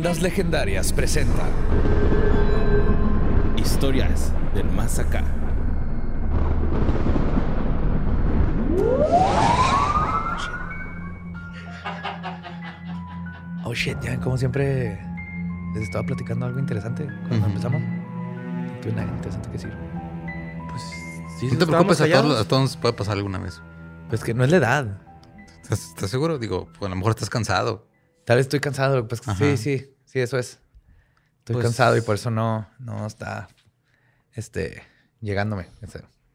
Leyendas Legendarias presenta Historias del Más Acá. Oh shit, ya ven como siempre les estaba platicando algo interesante cuando empezamos. Tuve nada interesante que decir. Pues sí, No te preocupes, a todos, a todos nos puede pasar alguna vez. Pues que no es la edad. ¿Estás, estás seguro? Digo, pues a lo mejor estás cansado. Tal vez estoy cansado. Pues Ajá. sí, sí, sí, eso es. Estoy Pues- cansado y por eso no, no está este, llegándome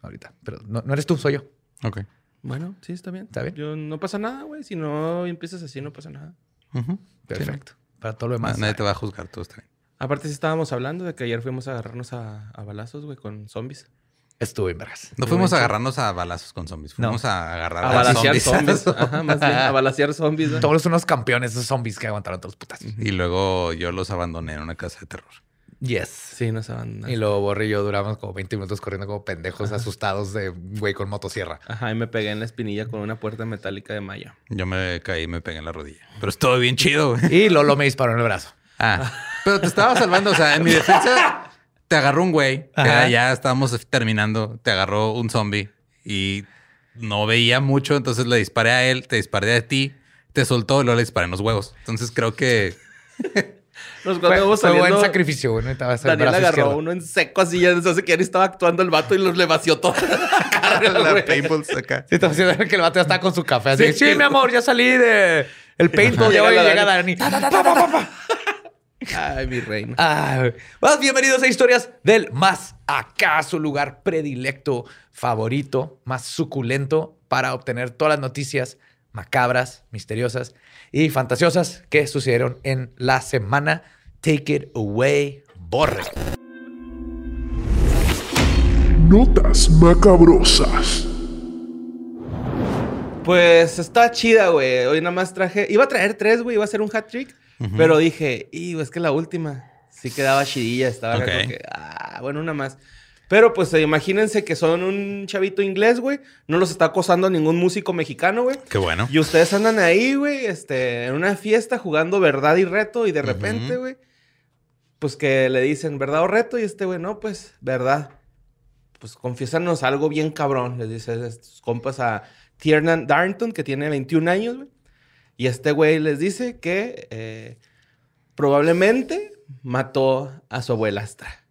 ahorita. Pero no, no eres tú, soy yo. Ok. Bueno, sí, está bien. ¿Está bien? Yo, no pasa nada, güey. Si no empiezas así, no pasa nada. Perfecto. Para todo lo demás. Nadie te va a juzgar, todo está bien. Aparte, sí estábamos hablando de que ayer fuimos a agarrarnos a, a balazos, güey, con zombies. Estuvo en vergas. No fuimos a agarrarnos a balazos con zombies. No. Fuimos a agarrar A a, balasear zombies. zombies. Ajá, más bien. A balasear zombies. ¿no? Todos unos campeones, esos zombies que aguantaron todos los putas. y luego yo los abandoné en una casa de terror. Yes. Sí, nos abandonaron. Y luego Borre y yo duramos como 20 minutos corriendo como pendejos asustados de güey con motosierra. Ajá, y me pegué en la espinilla con una puerta metálica de malla. Yo me caí y me pegué en la rodilla. Pero estuvo bien chido, güey. Y Lolo me disparó en el brazo. Ah, pero te estaba salvando. O sea, en mi defensa, te agarró un güey. ya estábamos terminando. Te agarró un zombie y no veía mucho. Entonces le disparé a él, te disparé a ti, te soltó y luego le disparé en los huevos. Entonces creo que Los huevos fue buen saliendo. sacrificio, a ser el Daniel brazo agarró izquierdo. uno en seco así, ya se hace que ni estaba actuando el vato y los le vació todo. la paintball acá. Sí, te vas a decir que el vato ya está con su café. Así, sí, Sí. mi amor, ya salí de el paintball. Ya voy, la llega Dani. Dani. Ta, ta, ta, ta, ta, ta. Ay, mi reina. Ay, bienvenidos a Historias del Más Acá, su lugar predilecto, favorito, más suculento para obtener todas las noticias macabras, misteriosas y fantasiosas que sucedieron en la semana. Take it away, borre. Notas macabrosas. Pues está chida, güey. Hoy nada más traje. Iba a traer tres, güey. Iba a hacer un hat trick. Pero dije, y es que la última sí quedaba chidilla. Estaba acá Ok. como que, ah, bueno, una más. Pero pues imagínense que son un chavito inglés, güey. No los está acosando ningún músico mexicano, güey. Qué bueno. Y ustedes andan ahí, güey, este, en una fiesta jugando verdad y reto. Y de repente, güey, pues que le dicen verdad o reto. Y este, güey, no, pues verdad. Pues confiésanos algo bien cabrón. Les dice estos compas a Tiernan Darnton, que tiene 21 años, güey. Y este güey les dice que eh, probablemente mató a su abuelastra.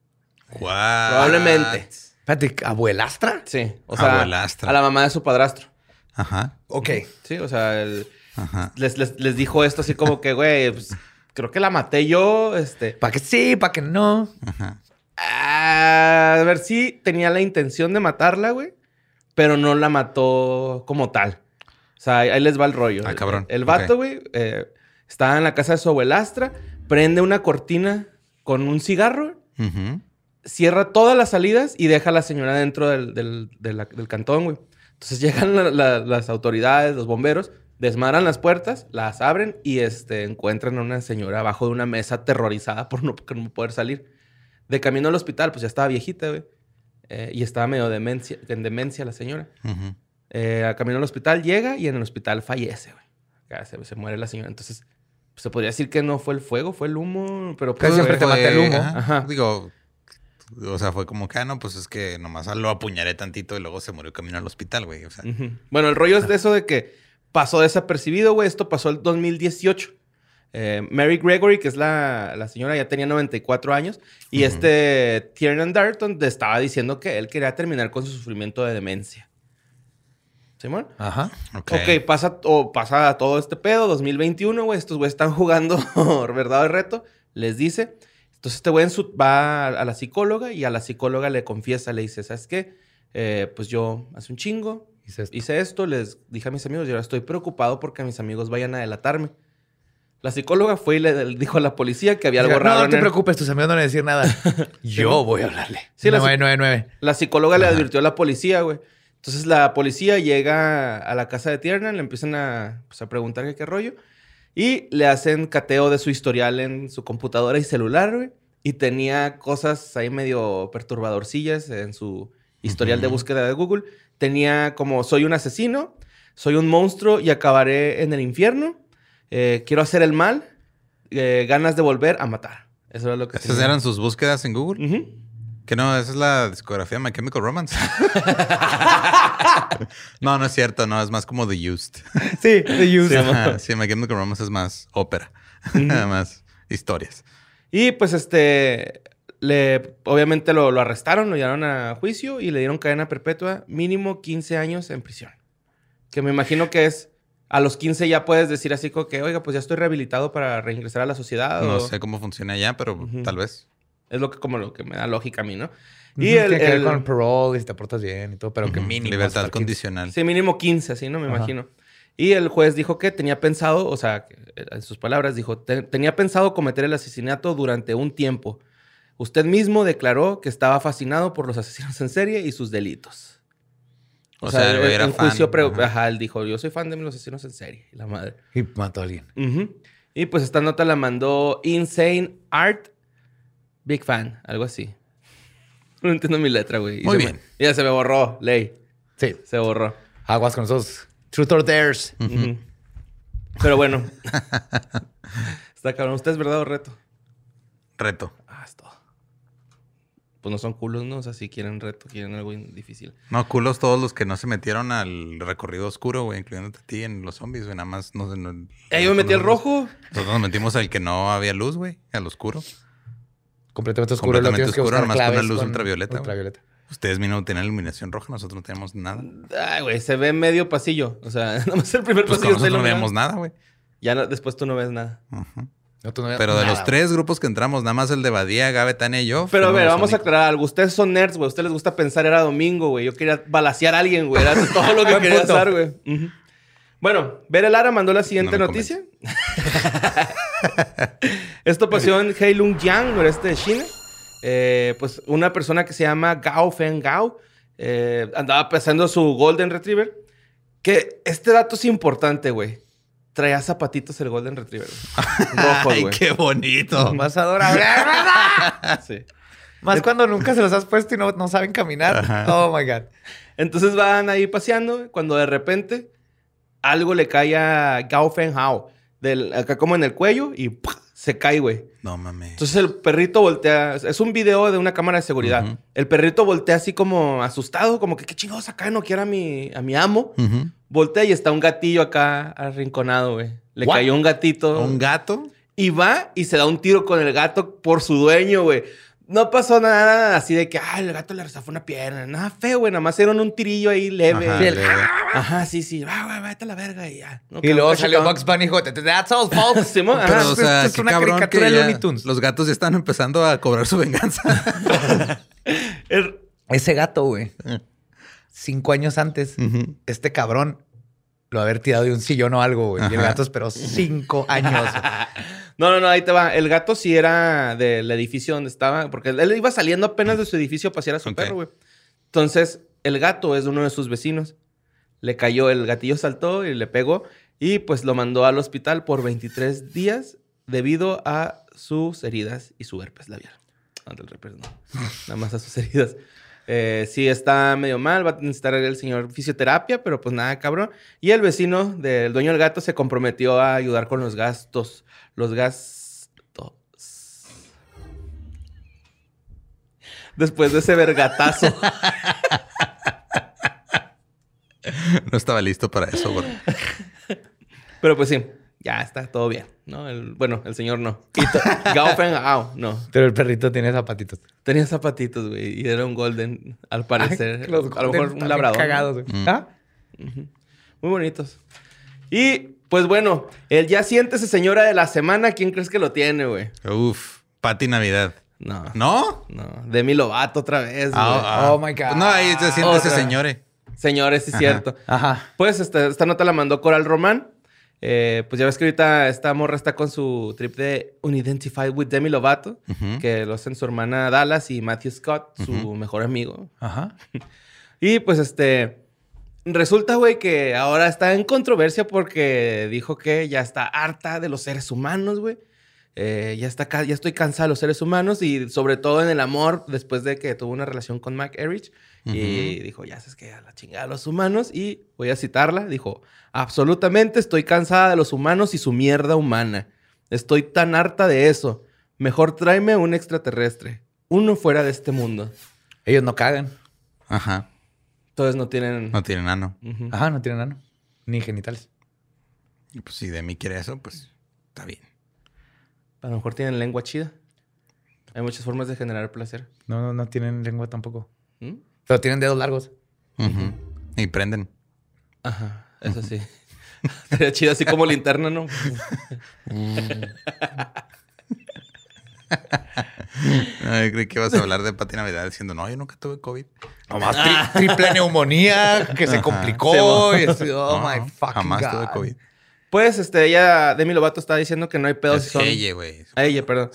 What? Probablemente. Espérate, ¿abuelastra? Sí, o sea, Abuelastra. a la mamá de su padrastro. Ajá. Ok. Sí, o sea, el- Ajá. les, les- les dijo esto así como que, güey, pues, creo que la maté yo, este... ¿Para que sí? ¿Para que no? Ajá. A ver si tenía la intención de matarla, güey, pero no la mató como tal. O sea, ahí ahí les va el rollo. Ah, cabrón. El, el vato, güey, eh, estaba en la casa de su abuelastra, prende una cortina con un cigarro, cierra todas las salidas y deja a la señora dentro del, del- del cantón, güey. Entonces llegan la- la- las autoridades, los bomberos, desmadran las puertas, las abren y este, encuentran a una señora abajo de una mesa aterrorizada por no, por no poder salir. De camino al hospital, pues ya estaba viejita, güey. Eh, y estaba medio demencia, en demencia la señora. Ujú. Eh, a camino al hospital llega y en el hospital fallece, güey. Acá Se, se muere la señora. Entonces, pues, se podría decir que no fue el fuego, fue el humo, pero pues, siempre te mata el humo. Ajá. Ajá. Digo, o sea, fue como que, ah, no, pues es que nomás lo apuñalé tantito y luego se murió camino al hospital, güey. O sea, Ujú. Bueno, el rollo es de eso de que pasó desapercibido, güey. Esto pasó el 2018. Eh, Mary Gregory, que es la, la señora, ya tenía 94 años. Y este Tiernan Darton te estaba diciendo que él quería terminar con su sufrimiento de demencia. ¿Simón? Ajá. ok. Ok, pasa, o pasa todo este pedo, 2021, güey. Estos güeyes están jugando verdad o reto. Les dice. Entonces este güey en su- va a, la psicóloga y a la psicóloga le confiesa, le dice, ¿sabes qué? Eh, pues yo hace un chingo Hice esto. hice esto, les dije a mis amigos y ahora estoy preocupado porque mis amigos vayan a delatarme. La psicóloga fue y le dijo a la policía que había algo Diga, raro. no en te preocupes, tus amigos no van a decir nada. Yo voy a hablarle. Sí, la- 999. La psicóloga le advirtió a la policía, güey. Entonces la policía llega a la casa de Tiernan, le empiezan a, pues, a preguntar qué rollo. Y le hacen cateo de su historial en su computadora y celular, güey. Y tenía cosas ahí medio perturbadorcillas en su historial de búsqueda de Google. Tenía como, soy un asesino, soy un monstruo y acabaré en el infierno. Eh, quiero hacer el mal, eh, ganas de volver a matar. Eso era lo que Esas tenía. eran sus búsquedas en Google. Ujú. Que no, esa es la discografía de My Chemical Romance. no, no es cierto, no, es más como The Used. Sí, the use. Ajá, sí, My Chemical Romance es más ópera, más historias. Y pues este, le, obviamente lo, lo arrestaron, lo llevaron a juicio y le dieron cadena perpetua, mínimo 15 años en prisión. Que me imagino que es, a los 15 ya puedes decir así como que, oiga, pues ya estoy rehabilitado para reingresar a la sociedad. No o- sé cómo funciona allá, pero tal vez. Es lo que como lo que me da lógica a mí, ¿no? Y el, Tiene que ver el- con parole y si te portas bien y todo, pero que mínimo. Libertad hasta 15. condicional. Sí, mínimo 15, así, ¿no? Me Ajá. imagino. Y el juez dijo que tenía pensado, o sea, eh, en sus palabras, dijo, "Te- tenía pensado cometer el asesinato durante un tiempo. Usted mismo declaró que estaba fascinado por los asesinos en serie y sus delitos. O, sea, güey era en fan. juicio, pre- Ajá. ajá, él dijo, yo soy fan de los asesinos en serie. Y la madre. Y mató a alguien. Ujú. Y pues esta nota la mandó Insane Art. Big fan, algo así. No entiendo mi letra, güey. Muy me- bien. ya se me borró, ley. Sí. Se borró. Aguas con esos truth or dares. Pero bueno. Está cabrón. ¿Usted es verdad o reto? Reto. Ah, es todo. Pues no son culos, ¿no? O sea, si quieren reto, quieren algo difícil. No, culos todos los que no se metieron al recorrido oscuro, güey, incluyéndote a ti en los zombies, güey. Nada más no, no- Eh, yo me metí al no- rojo. Nosotros nos metimos al que no había luz, güey, al oscuro. Completamente oscuro. Completamente que oscuro, buscar nomás con una luz ultravioleta. Ultravioleta. Ustedes mismos tienen iluminación roja, nosotros no tenemos nada. Ay, güey, se ve medio pasillo. O sea, nada más el primer Pues pasillo nosotros no veíamos nada, güey. Ya no- después tú no ves nada. Ujú. No, tú no veas Pero de los tres grupos que entramos, nada más el de Badía, Gabe, Tania y yo. Pero a ver, vamos a aclarar algo. Ustedes son nerds, güey. Ustedes les gusta pensar era domingo, güey. Yo quería balasear a alguien, güey. Era todo lo que quería hacer, güey. Ujú. Bueno, Bere Lara mandó la siguiente No noticia. Esto pasó en Heilongjiang, noreste de China. Eh, pues una persona que se llama Gao Feng Gao eh, andaba pesando su Golden Retriever. Que este dato es importante, güey. Traía zapatitos el Golden Retriever. güey. Ay, qué bonito. Más adorable. Sí. Más cuando nunca se los has puesto y no, no saben caminar. Ajá. Oh my God. Entonces van ahí paseando, cuando de repente algo le cae a Gao Feng Hao, del, acá como en el cuello, y ¡pah! se cae, güey. No mames. Entonces el perrito voltea, es un video de una cámara de seguridad. El perrito voltea así como asustado, como que qué chingados acá no quiere a mi, a mi amo. Voltea y está un gatillo acá arrinconado, güey. Le What? cayó un gatito. ¿Un gato? Y va y se da un tiro con el gato por su dueño, güey. No pasó nada así de que, ah, el gato le rezafó una pierna. Nada feo, güey. Nada más era un tirillo ahí leve. Ajá, Y el- leve. Ajá, sí, sí. Ah, güey, vete a la verga y ya. No, Y luego salió. Bugs Bunny y dijo, That's all, folks. Pero, o sea, es una caricatura que de Looney Tunes. los gatos ya están empezando a cobrar su venganza. El- Ese gato, güey. Cinco años antes, este cabrón lo haber tirado de un sillón o algo, güey. Y el gato esperó cinco años. No, no, no, ahí te va. El gato sí era del edificio donde estaba, porque él iba saliendo apenas de su edificio a pasear a su perro, güey. Entonces, el gato es uno de sus vecinos. Le cayó, el gatillo saltó y le pegó y pues lo mandó al hospital por 23 días debido a sus heridas y su herpes labial. No, del herpes no. Nada más a sus heridas. Eh, sí está medio mal, va a necesitar el señor fisioterapia, pero pues nada, cabrón. Y el vecino del dueño del gato se comprometió a ayudar con los gastos. Los gastos. Después de ese vergatazo. No estaba listo para eso, güey. pero pues sí, ya está todo bien. ¿no? El- bueno, el señor no. Gao Feng Hao, no. Pero el perrito tiene zapatitos. Tenía zapatitos, güey, y era un golden, al parecer. Ay, los a lo mejor un labrador. Cagados, güey. Mm. ¿Ah? Muy bonitos. Y pues bueno, el ya siéntese señora de la semana, ¿quién crees que lo tiene, güey? Uf, Pati Navidad. No. ¿No? No, Demi Lovato otra vez, güey. Ah, ah. Oh, my God. No, ahí se siente ese Otra. señor. eh. Señores, sí es cierto. Ajá. Pues esta, esta nota la mandó Coral Román. Eh, pues ya ves que ahorita esta morra está con su trip de Unidentified with Demi Lovato, que lo hacen su hermana Dallas y Matthew Scott, su mejor amigo. Ajá. Y pues este. Resulta, güey, que ahora está en controversia porque dijo que ya está harta de los seres humanos, güey. Eh, ya, está, ya estoy cansada de los seres humanos y sobre todo en el amor después de que tuvo una relación con Mac Erich. Y dijo, ya sabes que a la chingada los humanos. Y voy a citarla. Dijo, absolutamente estoy cansada de los humanos y su mierda humana. Estoy tan harta de eso. Mejor tráeme un extraterrestre. Uno fuera de este mundo. Ellos no cagan. Ajá. Entonces no tienen... No tiene nano. Ujú. Ajá, no tienen ano. Ni genitales. Y pues si de mí quiere eso, pues está bien. A lo mejor tienen lengua chida. Hay muchas formas de generar placer. No, no, no tienen lengua tampoco. ¿Mm? Pero tienen dedos largos. Y prenden. Ajá, eso sí. Sería chido así como linterna, ¿no? Ay, creí que ibas a hablar de Pati Navidad diciendo, no, yo nunca tuve COVID. Nomás tri- triple neumonía que se Ajá. complicó. Sí, y así, oh No, my fucking Jamás God. tuve COVID. Pues, este, ella, Demi Lovato está diciendo que no hay pedos si Es son... ella, güey. A ella, perdón.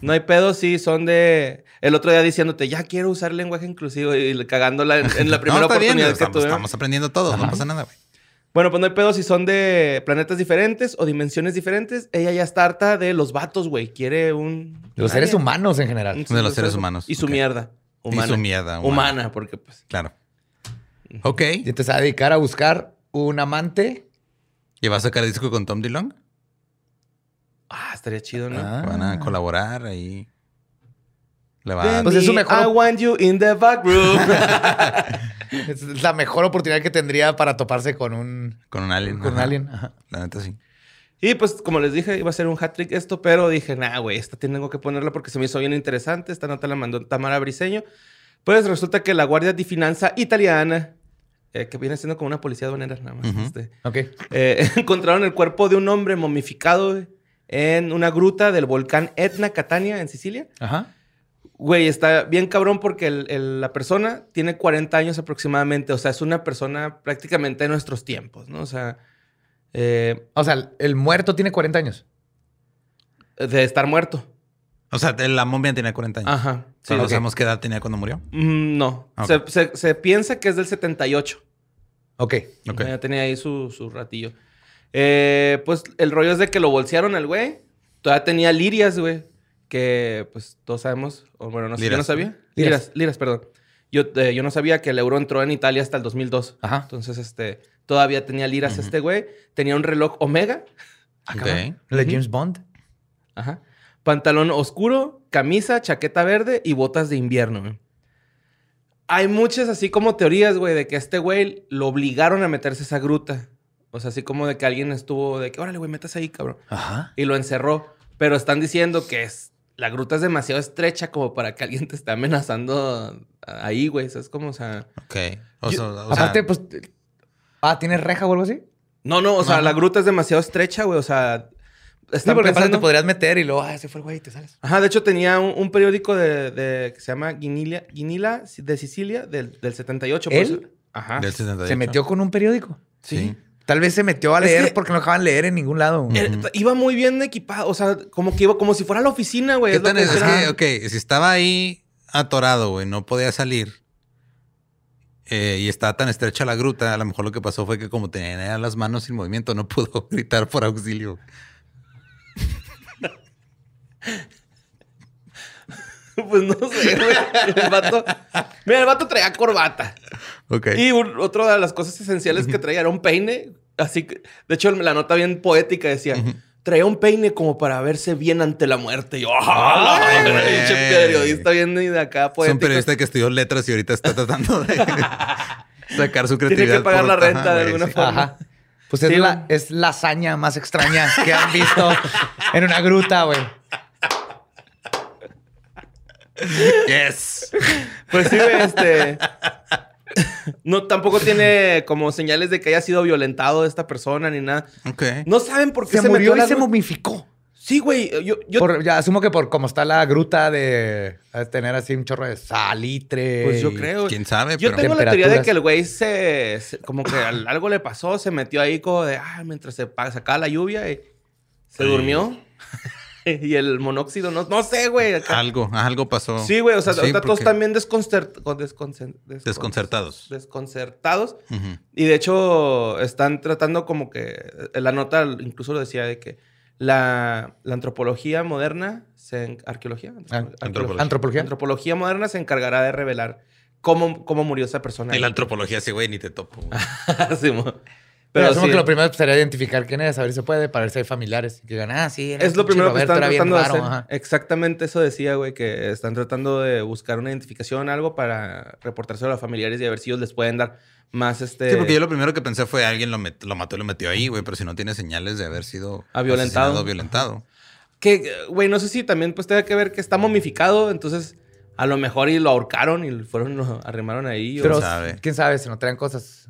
No hay pedos si son de... El otro día diciéndote, ya quiero usar lenguaje inclusivo y cagándola en, en la primera no, está bien, oportunidad que estamos, tuve. estamos aprendiendo todo, no pasa nada, güey. Bueno, pues no hay pedos si son de planetas diferentes o dimensiones diferentes. Ella ya está harta de los vatos, güey. Quiere un... De los seres humanos en general. De los seres humanos, Y su mierda. Y Humana. su mierda Humana. humana. porque pues... Claro. Ok. Y entonces se va a dedicar a buscar un amante. ¿Y va a sacar disco con Tom DeLong? Ah, estaría chido, ¿no? Ah. Van a colaborar ahí. Le va Demi, a... Pues es su mejor- I want you in the back room. Es la mejor oportunidad que tendría para toparse con un, Con un alien. con un ajá. alien. Ajá. La neta sí. y pues, como les dije, iba a ser un hat trick esto, pero dije, nah, güey, esta tengo que ponerla porque se me hizo bien interesante. Esta nota la mandó Tamara Briseño. Pues resulta que la Guardia di Finanza italiana, eh, que viene siendo como una policía aduanera, nada más, Ujú. este, Ok. eh, encontraron el cuerpo de un hombre momificado güey, en una gruta del volcán Etna, Catania, en Sicilia. Ajá. Güey, está bien cabrón porque el- el- la persona tiene 40 años aproximadamente. O sea, es una persona prácticamente de nuestros tiempos, ¿no? O sea, eh, O sea, el muerto tiene 40 años. de estar muerto. O sea, la momia tenía 40 años. Ajá. Sí, Pero sabemos qué edad tenía cuando murió. Mm, no. Se, se- se piensa que es del 78. Ok. Ok. Ya tenía ahí su, su ratillo. Eh, pues el rollo es de que lo bolsearon al güey. Todavía tenía lirias, güey. Que pues todos sabemos. O bueno, no sé, yo no sabía. Liras. Liras, liras, perdón. Yo, eh, yo no sabía que el euro entró en Italia hasta el 2002. Ajá. Entonces, este, todavía tenía liras este güey. Tenía un reloj Omega. Ok. ¿La de James Bond? Ajá. Pantalón oscuro, camisa, chaqueta verde y botas de invierno. güey. Hay muchas así como teorías, güey, de que a este güey lo obligaron a meterse a esa gruta. O sea, así como de que alguien estuvo de que, órale, güey, metas ahí, cabrón. Ajá. Y lo encerró. Pero están diciendo que es, la gruta es demasiado estrecha como para que alguien te esté amenazando ahí, güey. ¿Sabes cómo? O sea... Ok. O Yo- sea, o aparte, sea, pues. Ah, ¿tiene reja o algo así? No, no, o sea, Ajá. la gruta es demasiado estrecha, güey. O sea... Sí, porque pensando... te podrías meter y luego, ah, ese fue el güey y te sales. Ajá, de hecho tenía un, un periódico de, de- que se llama Guinila, Guinila de Sicilia del, del 78. por ¿Él? eso- Ajá. del 78. Se metió con un periódico. Sí. Tal vez se metió a Es leer que- porque no dejaban leer en ningún lado. Era- Iba muy bien equipado, o sea, como que iba como si fuera a la oficina, güey. ¿Qué es tan que, ok, si estaba ahí atorado, güey, no podía salir. eh, y estaba tan estrecha la gruta, a lo mejor lo que pasó fue que como tenía las manos sin movimiento, no pudo gritar por auxilio. Pues no sé, güey. El vato... Mira, el vato traía corbata. Ok. Y un- otra de las cosas esenciales que traía era un peine. Así que, de hecho, la nota bien poética decía... Traía un peine como para verse bien ante la muerte. Y yo, ¡ah! Pinche periodista bien de acá es un poético. periodista que estudió letras y ahorita está tratando de sacar su creatividad. Tiene que pagar por- la renta Ajá, de alguna sí. forma. Ajá. Pues es, Sí, la, güey. es la hazaña más extraña que han visto en una gruta, güey. Yes. Pues sí, este. No, tampoco tiene como señales de que haya sido violentado esta persona ni nada. Ok. No saben por qué Se, se, murió metió y la se momificó. Sí, güey. Yo, yo- Por- ya asumo que por como está la gruta de, tener así un chorro de salitre. pues yo creo. ¿Quién sabe? Yo pero tengo la teoría de que el güey se, se- Como que al- algo le pasó, se metió ahí como de. Ah, mientras se sacaba la lluvia y se Sí. durmió. y el monóxido, no, no sé, güey. acá. algo, algo pasó. Sí, güey. O sea, Sí, ahorita todos porque- están bien desconcert- Desconcertados. Desconcertados. Y de hecho, están tratando como que. en La nota incluso lo decía de que la, la antropología moderna, se, en- arqueología, Ah, Arqueología. Antropología. antropología moderna se encargará de revelar cómo, cómo murió esa persona. Y la antropología, sí, güey, ni te topo. güey. Sí, mo- Pero asumo sí, que lo primero sería identificar quién es, a ver si se puede, para ver si hay familiares. Que digan, ah, sí. es lo pinche primero que están tratando de raro, hacer. ajá. Exactamente eso decía, güey, que están tratando de buscar una identificación, algo para reportárselo a los familiares y a ver si ellos les pueden dar más este. Sí, porque yo lo primero que pensé fue alguien lo, met- lo mató y lo metió ahí, güey, pero si no tiene señales de haber sido Ah, violentado. violentado. Que, güey, no sé si también pues tenga que ver que está momificado, entonces a lo mejor y lo ahorcaron y fueron, lo arrimaron ahí. o- Pero sabe. quién sabe si no traen cosas.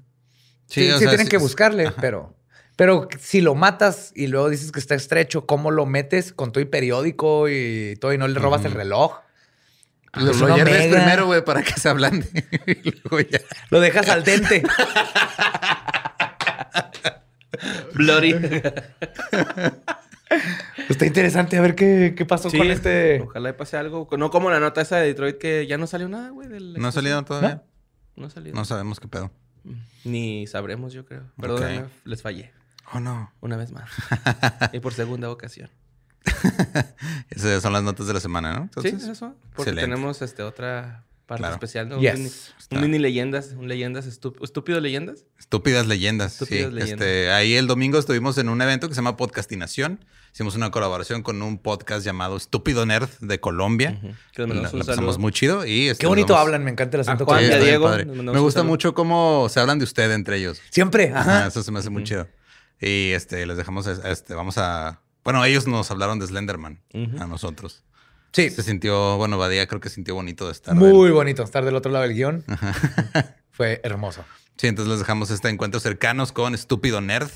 Sí, Sí, o sí sea, tienen sí- que buscarle, pero. Pero si lo matas y luego dices que está estrecho, ¿cómo lo metes con todo y periódico y todo y no le robas el reloj? Lo, Es lo hierves omega. primero, güey, para que se ablande. y luego ya. Lo dejas al dente. Bloody. Está interesante a ver qué, qué pasó Sí, con este. Ojalá y pase algo. No como la nota esa de Detroit que ya no salió nada, güey. ¿No ha salido todavía? No ha salido. No sabemos qué pedo. Ni sabremos, yo creo. Perdóname, Ok. les fallé. Oh, no. Una vez más. y por segunda ocasión. Esas son las notas de la semana, ¿no? sí, eso. Porque excelente. tenemos este, otra parte Claro. especial. ¿no? Yes. Un, mini, Está. un mini leyendas. Un leyendas estú- estúpido leyendas. Estúpidas leyendas. Estúpidas sí. leyendas. Este, ahí el domingo estuvimos en un evento que se llama Podcastinación. Hicimos una colaboración con un podcast llamado Estúpido Nerd de Colombia. Que La, la pasamos muy chido y este, Qué bonito vamos- hablan, me encanta el asunto. Juan y a Diego, Me gusta mucho cómo se hablan de usted entre ellos. Siempre, Ajá, eso se me hace muy chido. Y este, les dejamos, este, vamos a. Bueno, ellos nos hablaron de Slenderman a nosotros. Sí, Se sintió, bueno, Badía creo que sintió bonito de estar. muy bonito estar del otro lado del guion. Fue hermoso. Sí, entonces les dejamos este encuentro cercanos con Estúpido Nerd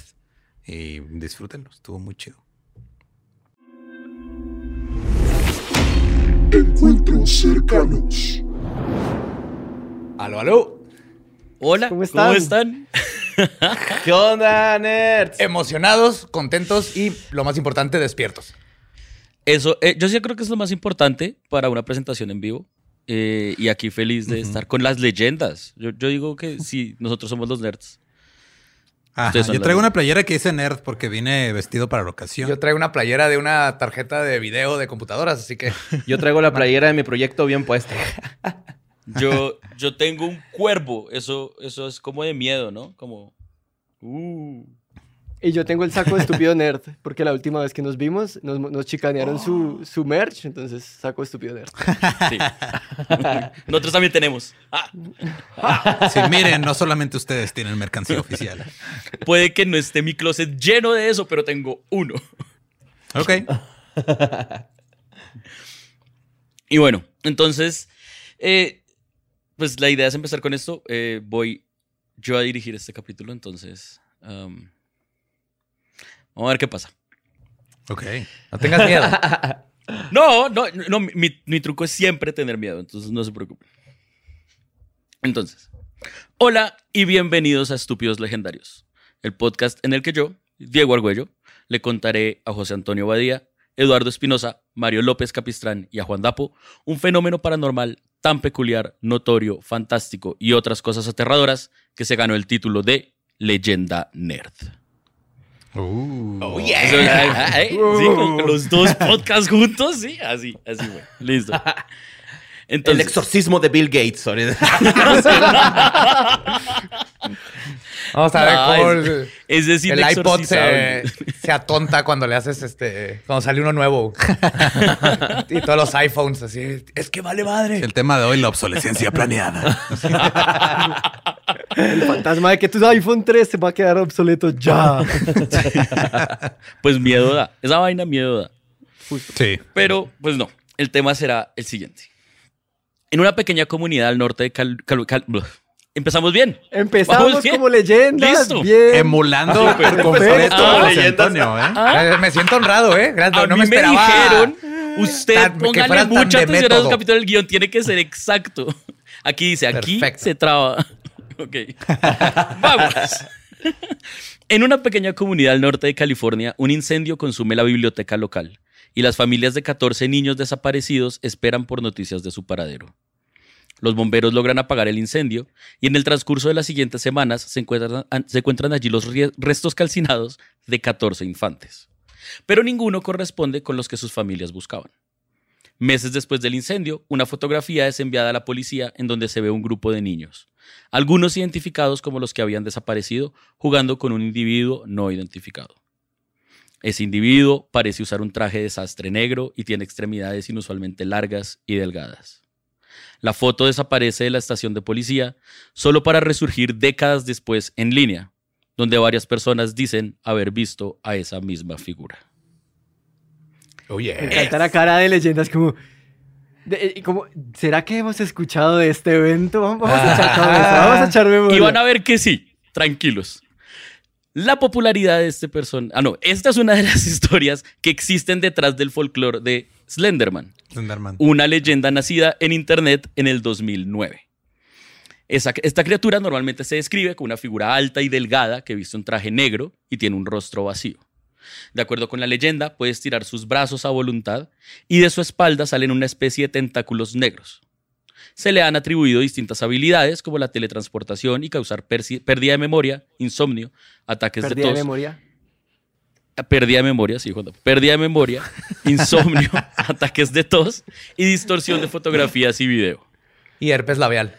y disfrútenlo, estuvo muy chido. Encuentros cercanos. Aló, aló. Hola, ¿Cómo ¿cómo están? están? ¿Qué onda, nerds? Emocionados, contentos y, lo más importante, despiertos. Eso, eh, yo sí creo que es lo más importante para una presentación en vivo. Eh, y aquí feliz de estar con las leyendas. Yo, yo digo que sí, nosotros somos los nerds. Ajá, yo traigo nerd. una playera que dice Nerd porque vine vestido para la ocasión. Yo traigo una playera de una tarjeta de video de computadoras, así que Yo traigo la playera de mi proyecto bien puesta. Yo, yo tengo un cuervo. Eso, eso es como de miedo, ¿no? Como. Uh. Y yo tengo el saco de estúpido nerd, porque la última vez que nos vimos nos, nos chicanearon su, su merch, entonces saco de estúpido nerd. Sí. Nosotros también tenemos. Ah, Sí, miren, no solamente ustedes tienen mercancía oficial. puede que no esté mi closet lleno de eso, pero tengo uno. Ok. Y bueno, entonces, eh, pues la idea es empezar con esto. Eh, voy yo a dirigir este capítulo, entonces um, vamos a ver qué pasa. Ok. no tengas miedo. No, no, no, mi, mi truco es siempre tener miedo, entonces no se preocupen. Entonces, hola y bienvenidos a Estúpidos Legendarios, el podcast en el que yo, Diego Argüello, le contaré a José Antonio Badía, Eduardo Espinosa, Mario López Capistrán y a Juan Dapo un fenómeno paranormal tan peculiar, notorio, fantástico y otras cosas aterradoras que se ganó el título de Leyenda Nerd. Uh. Eso, ah, ah, ¿eh? Sí, con los dos podcasts juntos, sí, así, así, güey. Listo. El exorcismo de Bill Gates. ahorita. Vamos a ver No, cómo es- el, ese es el iPod se, se atonta cuando le haces este. Cuando sale uno nuevo. y todos los iPhones así. Es que vale madre. El tema de hoy, la obsolescencia planeada. El fantasma de que tu iPhone 3 se va a quedar obsoleto ya. Pues miedo da. Esa vaina miedo da. Sí. Pero, pues no. El tema será el siguiente. En una pequeña comunidad al norte de Cal- Cal- Cal- blah, Empezamos bien. Empezamos bien. como leyendas. Listo. Bien. Emulando por completo Ah, a José leyendas. Antonio, ¿eh? Eh, Me siento honrado, ¿eh? Gracias. A no mí me me, esperaba. dijeron, usted tan- póngale mucha de atención a los capítulos del guion, tiene que ser exacto. Aquí dice, aquí Perfecto. se traba. Ok. Vamos. En una pequeña comunidad al norte de California, un incendio consume la biblioteca local y las familias de 14 niños desaparecidos esperan por noticias de su paradero. Los bomberos logran apagar el incendio y en el transcurso de las siguientes semanas se encuentran, se encuentran allí los restos calcinados de 14 infantes. Pero ninguno corresponde con los que sus familias buscaban. Meses después del incendio, una fotografía es enviada a la policía en donde se ve un grupo de niños, algunos identificados como los que habían desaparecido, jugando con un individuo no identificado. Ese individuo parece usar un traje de sastre negro y tiene extremidades inusualmente largas y delgadas. La foto desaparece de la estación de policía solo para resurgir décadas después en línea, donde varias personas dicen haber visto a esa misma figura. Oh, Me yeah. encanta la cara de leyendas como... de- eh, como, ¿Será que hemos escuchado de este evento? Vamos, vamos a echar cabeza, vamos a echar memoria. Y van a ver que sí, tranquilos. La popularidad de este persona. Ah, no, esta es una de las historias que existen detrás del folclore de Slenderman, Slenderman. una leyenda nacida en internet en el 2009. Esa- esta criatura normalmente se describe como una figura alta y delgada que viste un traje negro y tiene un rostro vacío. De acuerdo con la leyenda, puede estirar sus brazos a voluntad y de su espalda salen una especie de tentáculos negros. Se le han atribuido distintas habilidades como la teletransportación y causar pérdida de memoria, insomnio, ataques Pérdida de de tos, memoria. pérdida de memoria, sí, Juan, pérdida de memoria, insomnio, ataques de tos y distorsión de fotografías y video. Y herpes labial.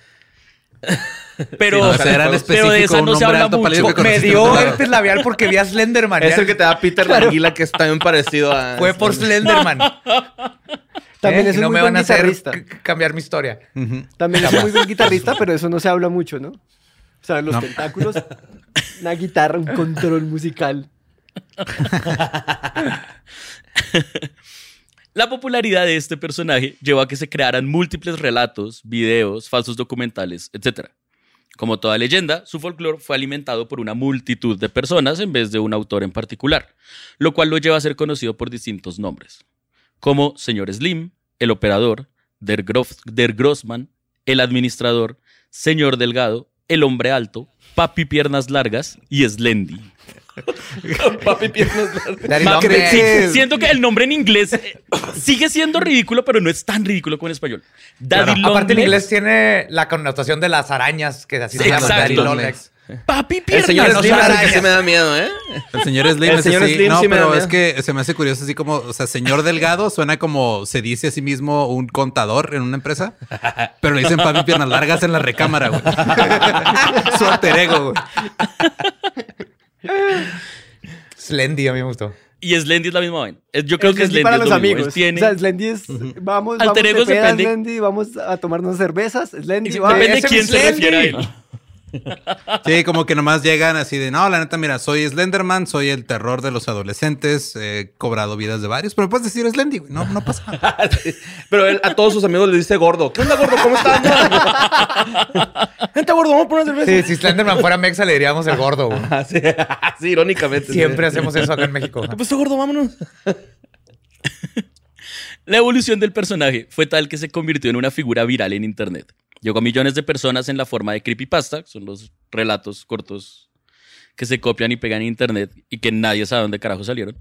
Pero, Sí, no, o sea, era en pero de esa no se habla mucho. Me dio herpes labial porque vi a Slenderman. Es el que te da Peter Languila, que es también parecido a. Fue por Slenderman. También ¿Eh? es un no muy me buen van a hacer guitarrista. cambiar mi historia. También es un muy buen guitarrista, pero eso no se habla mucho, ¿no? O sea, los No. tentáculos, una guitarra, un control musical. La popularidad de este personaje llevó a que se crearan múltiples relatos, videos, falsos documentales, etc. Como toda leyenda, su folclore fue alimentado por una multitud de personas en vez de un autor en particular, lo cual lo lleva a ser conocido por distintos nombres, como Señor Slim, el operador, Der, Grof- Der Grossman, el administrador, Señor Delgado, el hombre alto, Papi Piernas Largas y Slendy. Papi piernas largas. Sí, siento que el nombre en inglés eh, sigue siendo ridículo, pero no es tan ridículo como en español. Daddy Long Aparte en Legs, inglés tiene la connotación de las arañas que así se llaman. Exacto. Daddy Long Legs. Papi El Piernas señor no Slim el arañas. sí me da miedo, ¿eh? El señor Slim El es señor así. Slim no, sí me da pero miedo. es que se me hace curioso así como, o sea, señor Delgado suena como se dice a sí mismo un contador en una empresa, pero le dicen papi piernas largas en la recámara, güey. Su alter ego, güey. Slendy, a mí me gustó. y Slendy es la misma vaina. Yo creo que Slendy para es los lo mismo. Él amigos. tiene- O sea, Slendy es, vamos, Alter vamos de egos peda, depende- Slendy, vamos a tomarnos cervezas, Slendy, Sí, va. depende de ese quién se Slendy. refiere a él. Sí, como que nomás llegan así de, no, la neta, mira, soy Slenderman, soy el terror de los adolescentes, he cobrado vidas de varios, pero puedes decir Slendy, güey, no, no pasa nada. Pero él a todos sus amigos le dice gordo. ¿Qué onda, gordo? ¿Cómo estás? Vente, gordo, vamos a poner cerveza. Sí, si Slenderman fuera Mexa le diríamos el gordo. güey. Así, así, irónicamente. Siempre sí. hacemos eso acá en México. ¿Qué pasó, gordo? Vámonos. La evolución del personaje fue tal que se convirtió en una figura viral en internet. Llegó a millones de personas en la forma de creepypasta, son los relatos cortos que se copian y pegan en internet y que nadie sabe dónde carajo salieron.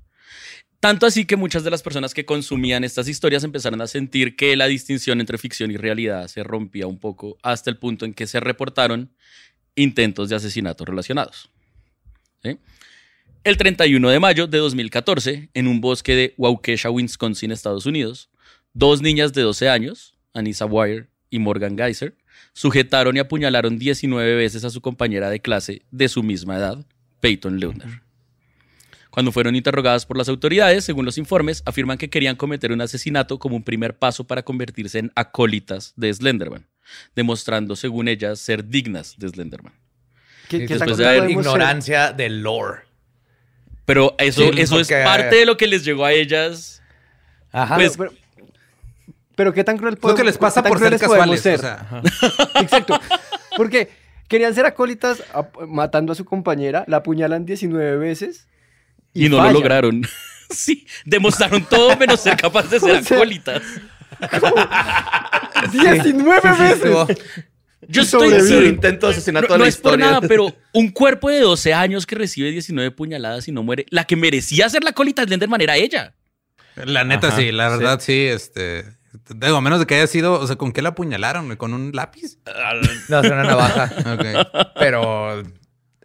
Tanto así que muchas de las personas que consumían estas historias empezaron a sentir que la distinción entre ficción y realidad se rompía un poco hasta el punto en que se reportaron intentos de asesinato relacionados. ¿Sí? El 31 de mayo de 2014, en un bosque de Waukesha, Wisconsin, Estados Unidos, dos niñas de 12 años, Anissa Wire y Morgan Geyser, sujetaron y apuñalaron 19 veces a su compañera de clase de su misma edad, Peyton Leuner. Cuando fueron interrogadas por las autoridades, según los informes, afirman que querían cometer un asesinato como un primer paso para convertirse en acólitas de Slenderman, demostrando, según ellas, ser dignas de Slenderman. ¿Qué, después de haber ser? Ignorancia del lore. Pero eso, Sí, eso es parte de lo que les llegó a ellas. Ajá. Pues- pero, pero qué tan cruel Es lo que les pasa por ser casuales. o sea, Exacto. Porque, Querían ser acólitas matando a su compañera, la apuñalan 19 veces. Y, no lo lograron. sí, demostraron todo menos ser capaces de ser O sea, acólitas. 19 veces. Yo estoy Es el intento de asesinato no, de no la es por nada, pero un cuerpo de 12 años que recibe 19 puñaladas y no muere, la que merecía ser la colita de Slenderman era ella. La neta, Ajá, sí, la verdad, sí, este. Digo, a menos de que haya sido, o sea, ¿con qué la apuñalaron? ¿Con un lápiz? No, es una navaja. Ok. Pero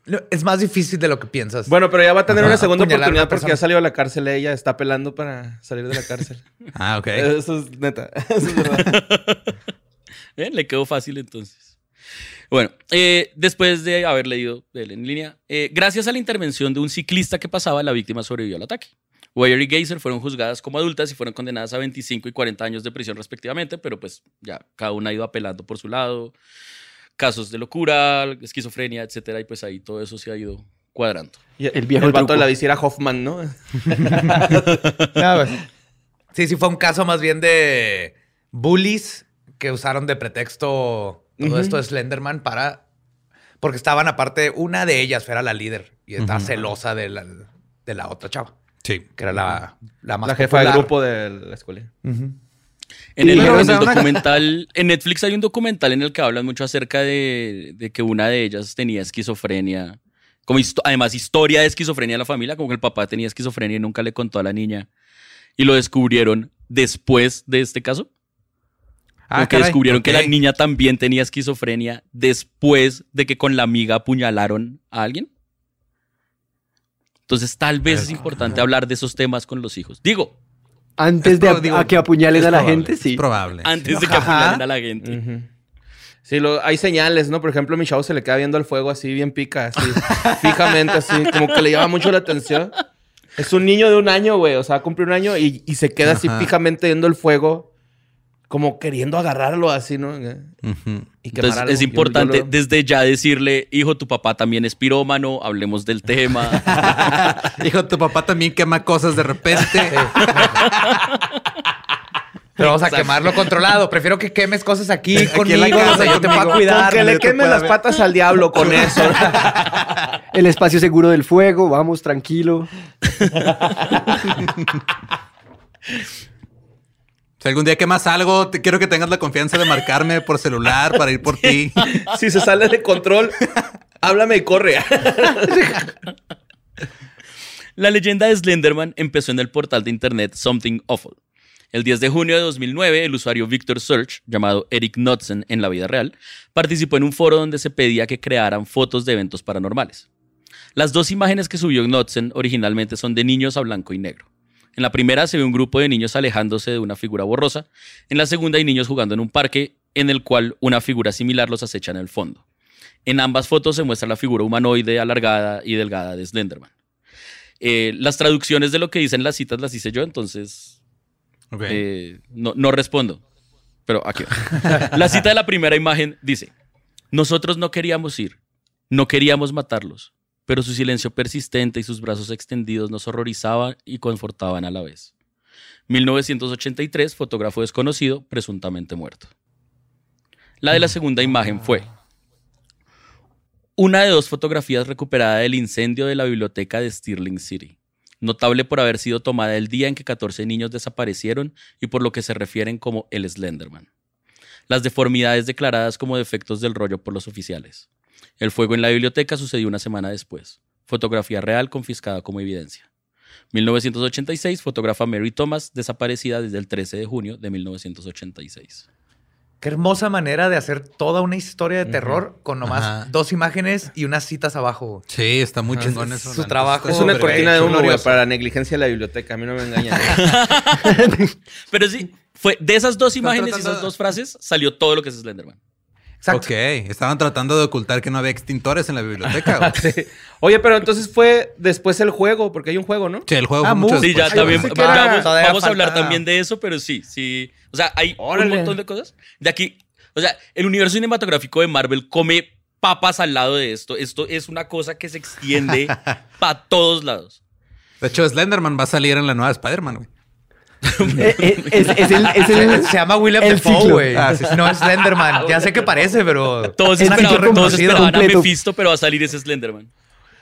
no, es más difícil de lo que piensas. Bueno, pero ya va a tener Ajá. una segunda oportunidad porque ya salió de la cárcel ella, está apelando para salir de la cárcel. Ah, ok. Eso es neta. Eso es verdad. ¿Eh? Le quedó fácil entonces. Bueno, eh, después de haber leído de él en línea, eh, gracias a la intervención de un ciclista que pasaba, la víctima sobrevivió al ataque. Weyer y Geyser fueron juzgadas como adultas y fueron condenadas a 25 y 40 años de prisión respectivamente, pero pues ya cada una ha ido apelando por su lado. Casos de locura, esquizofrenia, etcétera, y pues ahí todo eso se ha ido cuadrando. Y El viejo el vato de la bici era Hoffman, ¿no? Pues. Sí, sí, fue un caso más bien de bullies que usaron de pretexto todo esto de Slenderman para. Porque estaban aparte, una de ellas era la líder y estaba celosa de la, de la otra chava, Sí. que era la, la más La jefa del grupo de la escuela. En el, en documental, en Netflix hay un documental en el que hablan mucho acerca de, de que una de ellas tenía esquizofrenia. Como histo- además, historia de esquizofrenia de la familia, como que el papá tenía esquizofrenia y nunca le contó a la niña. Y lo descubrieron después de este caso. Ah, que caray, descubrieron que la niña también tenía esquizofrenia después de que con la amiga apuñalaron a alguien. Entonces, tal vez es importante hablar de esos temas con los hijos. Digo, Antes Es de a- digo, a que apuñalen a la probable, gente, sí. Es probable. antes de que apuñalen a la gente. Ujú. Sí, lo, hay señales, ¿no? Por ejemplo, mi chavo se le queda viendo el fuego así, bien pica, así, fijamente, así, como que le llama mucho la atención. Es un niño de un año, güey, o sea, cumple un año y, y se queda así Ajá. fijamente viendo el fuego, como queriendo agarrarlo así, ¿no? Ujú. Y quemar Entonces es importante yo lo- desde ya decirle, hijo, tu papá también es pirómano, hablemos del tema. Hijo, tu papá también quema cosas de repente. Pero vamos a quemarlo controlado. Prefiero que quemes cosas aquí, la conmigo, casa, donde yo te pueda conmigo. cuidar. Con que le quemes las ver. patas al diablo con eso. El espacio seguro del fuego, vamos, tranquilo. Si algún día quemas algo, te quiero que tengas la confianza de marcarme por celular para ir por ti. si se sale de control, háblame y corre. La leyenda de Slenderman empezó en el portal de internet Something Awful. El 10 de junio de 2009, el usuario Victor Search, llamado Eric Knudsen en la vida real, participó en un foro donde se pedía que crearan fotos de eventos paranormales. Las dos imágenes que subió Knudsen originalmente son de niños a blanco y negro. En la primera se ve un grupo de niños alejándose de una figura borrosa. En la segunda hay niños jugando en un parque en el cual una figura similar los acecha en el fondo. En ambas fotos se muestra la figura humanoide alargada y delgada de Slenderman. Eh, las traducciones de lo que dicen las citas las hice yo, entonces eh, no, no respondo. Pero aquí va. La cita de la primera imagen dice, nosotros no queríamos ir, no queríamos matarlos, pero su silencio persistente y sus brazos extendidos nos horrorizaban y confortaban a la vez. 1983, fotógrafo desconocido, presuntamente muerto. La de la segunda imagen fue una de dos fotografías recuperada del incendio de la biblioteca de Stirling City, notable por haber sido tomada el día en que 14 niños desaparecieron y por lo que se refieren como el Slenderman. Las deformidades declaradas como defectos del rollo por los oficiales. El fuego en la biblioteca sucedió una semana después. Fotografía real confiscada como evidencia. 1986, fotógrafa Mary Thomas, desaparecida desde el 13 de junio de 1986. Qué hermosa manera de hacer toda una historia de terror con nomás Ajá. dos imágenes y unas citas abajo. Sí, está muy chingón es eso. su trabajo. Es una cortina de humo, para la negligencia de la biblioteca. A mí no me engañan. Pero sí, fue de esas dos imágenes y esas dos frases salió todo lo que es Slenderman. Exacto. Ok, estaban tratando de ocultar que no había extintores en la biblioteca. güey. Sí. Oye, pero entonces fue después el juego, porque hay un juego, ¿no? Sí, el juego Ah, mucho Sí, ya. Ay, también va- vamos, a hablar también de eso, pero sí, sí. O sea, hay Órale. un montón de cosas. De aquí, o sea, el universo cinematográfico de Marvel come papas al lado de esto. Esto es una cosa que se extiende para todos lados. De hecho, Slenderman va a salir en la nueva Spider-Man, güey. Eh, eh, es, es el, es el- Se llama William el Defoe, güey. No es Slenderman. Ya sé que parece, pero... Todos esperaban, todos esperaban a. Mephisto, pero va a salir ese Slenderman.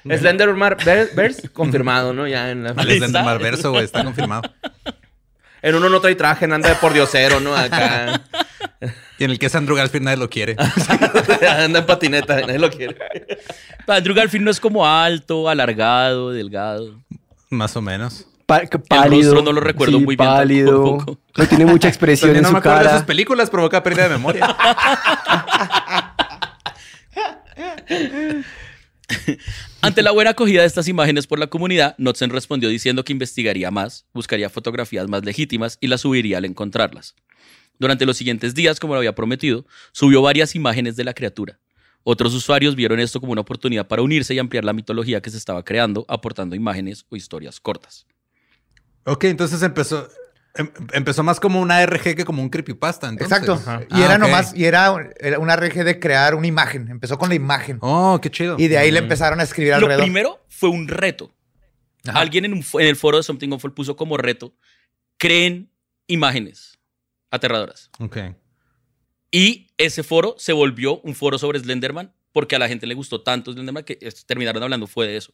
Slenderverse confirmado, ¿no? Ya en la... El. Slenderman verso, güey, está confirmado. En uno no trae traje, anda de por diosero, ¿no? Acá. Y en el que es Andrew Garfield nadie lo quiere. anda en patineta, nadie lo quiere. Andrew Garfield no es como alto, alargado, delgado. Más o menos. Pálido. rostro no lo recuerdo muy bien Pálido. tampoco. No tiene mucha expresión También en no su me acuerdo de sus películas, provoca pérdida de memoria. Ante la buena acogida de estas imágenes por la comunidad, Knudsen respondió diciendo que investigaría más, buscaría fotografías más legítimas y las subiría al encontrarlas. Durante los siguientes días, como lo había prometido, subió varias imágenes de la criatura. Otros usuarios vieron esto como una oportunidad para unirse y ampliar la mitología que se estaba creando, aportando imágenes o historias cortas. Ok, entonces empezó... em- empezó más como una RG que como un creepypasta, entonces. Exacto. Ajá. Y era Ah, nomás, y era, era una RG de crear una imagen. Empezó con la imagen. Oh, qué chido. Y de ahí le empezaron a escribir Lo alrededor. primero fue un reto. Ajá. Alguien en, un en el foro de Something Awful puso como reto, creen imágenes aterradoras. Ok. Y ese foro se volvió un foro sobre Slenderman porque a la gente le gustó tanto Slenderman que terminaron hablando fue de eso.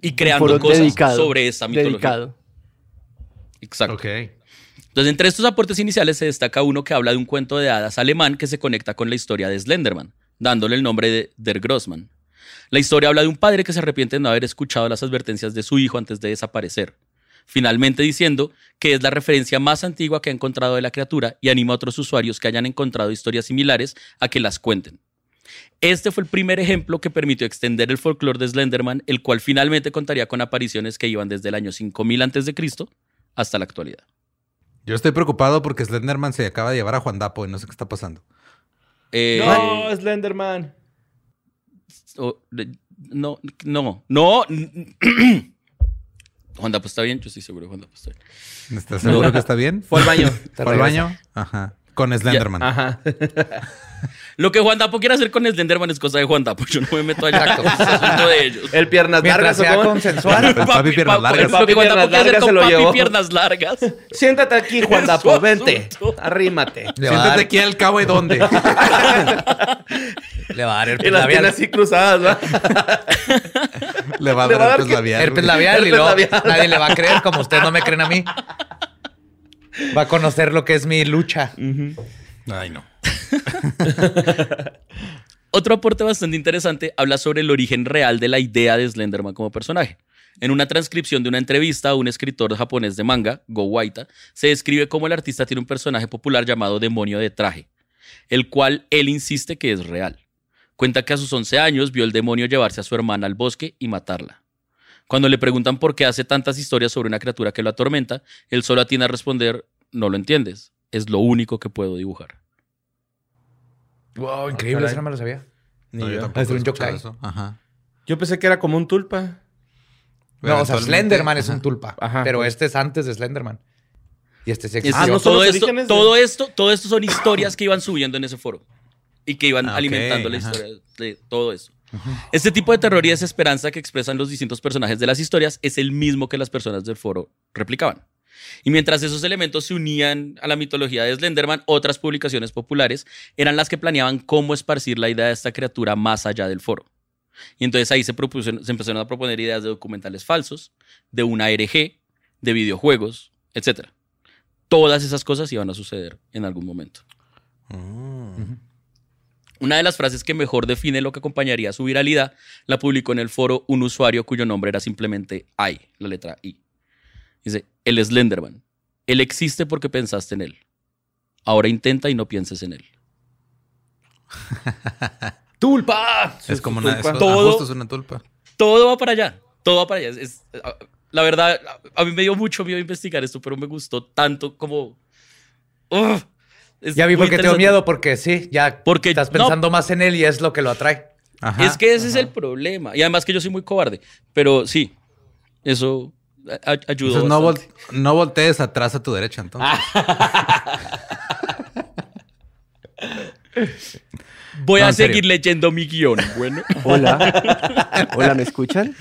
Y creando cosas dedicado, sobre esa mitología. Dedicado. Exacto. Entonces, entre estos aportes iniciales se destaca uno que habla de un cuento de hadas alemán que se conecta con la historia de Slenderman, dándole el nombre de Der Grossman. La historia habla de un padre que se arrepiente de no haber escuchado las advertencias de su hijo antes de desaparecer, finalmente diciendo que es la referencia más antigua que ha encontrado de la criatura y anima a otros usuarios que hayan encontrado historias similares a que las cuenten. Este fue el primer ejemplo que permitió extender el folclore de Slenderman, el cual finalmente contaría con apariciones que iban desde el año 5000 a.C. hasta la actualidad. Yo estoy preocupado porque Slenderman se acaba de llevar a Juan Dapo y no sé qué está pasando. Eh, No, Slenderman. o- de- no, no, no. Juan Dapo está bien, yo estoy seguro Juan Dapo está bien. ¿Estás seguro que está bien? Fue al baño. ¿Fue al baño? Ajá. Con Slenderman. Ajá. Lo que Juan Dapo quiere hacer con Slenderman es cosa de Juan Dapo. Yo no me meto allá. Exacto. Es asunto de ellos. El piernas Mientras largas, ¿o sea consensual. El papi piernas largas. Lo que Juan Dapo Papi quiere hacer piernas largas se con papi piernas largas. Siéntate aquí, Juan Dapo. Vente. Arrímate. Siéntate aquí al cabo de dónde. le va a dar Y herpes las tiene labial. así cruzadas, ¿va? Le va a dar herpes labial. Herpes labial y luego labial. nadie le va a creer como ustedes no me creen a mí. Va a conocer lo que es mi lucha. Ay, no. Otro aporte bastante interesante habla sobre el origen real de la idea de Slenderman como personaje. En una transcripción de una entrevista a un escritor japonés de manga, Go Waita, se describe cómo el artista tiene un personaje popular llamado Demonio de Traje, el cual él insiste que es real. Cuenta que a sus 11 años vio el demonio llevarse a su hermana al bosque y matarla. Cuando le preguntan por qué hace tantas historias sobre una criatura que lo atormenta, él solo atiende a responder, no lo entiendes, es lo único que puedo dibujar. Wow, increíble, caray. eso no me lo sabía. Ni No, yo yo. tampoco Es un yokai. eso. Ajá. Yo pensé que era como un tulpa. No, o sea, Slenderman es un tulpa. Ajá. Pero este es antes de Slenderman. Y este sí. Ah, no son todo, esto, de- todo esto, todo esto son historias que iban subiendo en ese foro y que iban Ah, alimentando la ajá. historia de todo eso. Este tipo de terror y desesperanza que expresan los distintos personajes de las historias es el mismo que las personas del foro replicaban. Y mientras esos elementos se unían a la mitología de Slenderman, otras publicaciones populares eran las que planeaban cómo esparcir la idea de esta criatura más allá del foro. Y entonces ahí se, propusieron- se empezaron a proponer ideas de documentales falsos, de una RG, de videojuegos, etc. Todas esas cosas iban a suceder en algún momento. Una de las frases que mejor define lo que acompañaría su viralidad la publicó en el foro un usuario cuyo nombre era simplemente I, la letra I. Dice, el Slenderman. Él existe porque pensaste en él. Ahora intenta y no pienses en él. ¡Tulpa! Es como una... tulpa. eso- Todo- es una tulpa. Todo va para allá. Todo va para allá. Es- la verdad, a, a mí me dio mucho miedo investigar esto, pero me gustó tanto como... Ya vi por qué tengo interesante. miedo, porque sí, ya Porque- estás no. pensando más en él y es lo que lo atrae. Ajá. Es que ese es el problema. Y además que yo soy muy cobarde. Pero sí, eso ayudó. Entonces no, vol- no voltees atrás a tu derecha, entonces. Voy No, a en serio. seguir leyendo mi guion. Bueno. Hola. Hola, ¿me escuchan?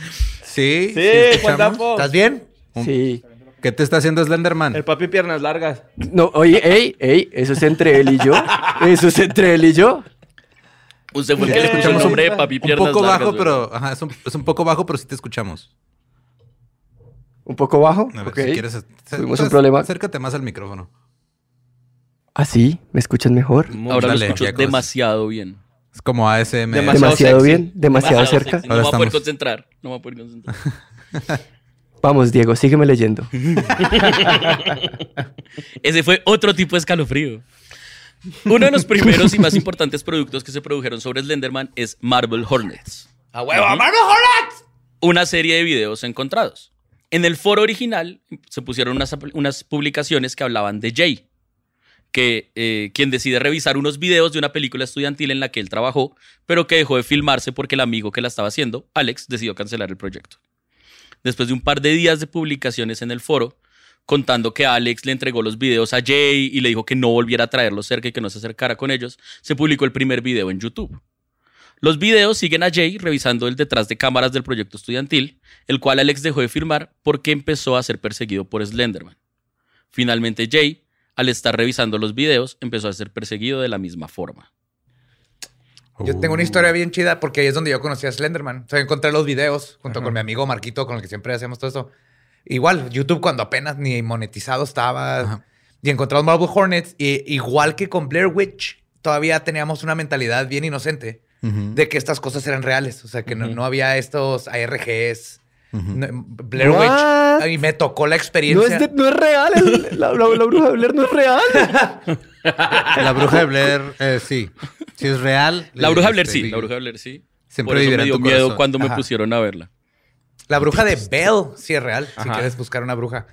Sí, Sí, escuchamos. Juan. ¿Estás bien? Sí. ¿Qué te está haciendo Slenderman? El papi piernas largas. No, oye, ey, ey, eso es entre él y yo. Eso es entre él y yo. Usted fue el que le escuchó el no. nombre de papi Un piernas poco largas, bajo, güey. pero ajá, es, un, es un poco bajo, pero sí te escuchamos. Un poco bajo. A ver, Ok. si quieres, Tuvimos un problema. Acércate más al micrófono. ¿Ah, sí? ¿Me escuchan mejor? Ahora Dale, lo escucho demasiado bien. Es como ASMR. Demasiado bien, demasiado Demasiado cerca. sexy. No Ahora me voy a poder concentrar. No me voy a poder concentrar. Vamos, Diego, sígueme leyendo. Ese fue otro tipo de escalofrío. Uno de los primeros y más importantes productos que se produjeron sobre Slenderman es Marble Hornets. ¡A huevo! ¡Marvel Hornets! Una serie de videos encontrados. En el foro original se pusieron unas, unas publicaciones que hablaban de Jay, que, eh, quien decide revisar unos videos de una película estudiantil en la que él trabajó, pero que dejó de filmarse porque el amigo que la estaba haciendo, Alex, decidió cancelar el proyecto. Después de un par de días de publicaciones en el foro, contando que Alex le entregó los videos a Jay y le dijo que no volviera a traerlos cerca y que no se acercara con ellos, se publicó el primer video en YouTube. Los videos siguen a Jay revisando el detrás de cámaras del proyecto estudiantil, el cual Alex dejó de firmar porque empezó a ser perseguido por Slenderman. Finalmente Jay, al estar revisando los videos, empezó a ser perseguido de la misma forma. Yo tengo una historia bien chida porque ahí es donde yo conocí a Slenderman. O sea, encontré los videos junto con mi amigo Marquito, con el que siempre hacemos todo eso. Igual, YouTube cuando apenas ni monetizado estaba. Ajá. Y encontramos Marble Hornets. Y igual que con Blair Witch, todavía teníamos una mentalidad bien inocente De que estas cosas eran reales. O sea, que no, no había estos ARGs. Blair? Witch. Y me tocó la No experiencia. es, de- no es real. el- la, la- la bruja de Blair no es real. La bruja de Blair, eh, sí. Sí es real. La bruja de Blair Este, sí, la bruja de Blair sí. Siempre Por eso me dio tu miedo corazón. cuando me pusieron a verla. La bruja de Belle, sí es real, si quieres buscar una bruja.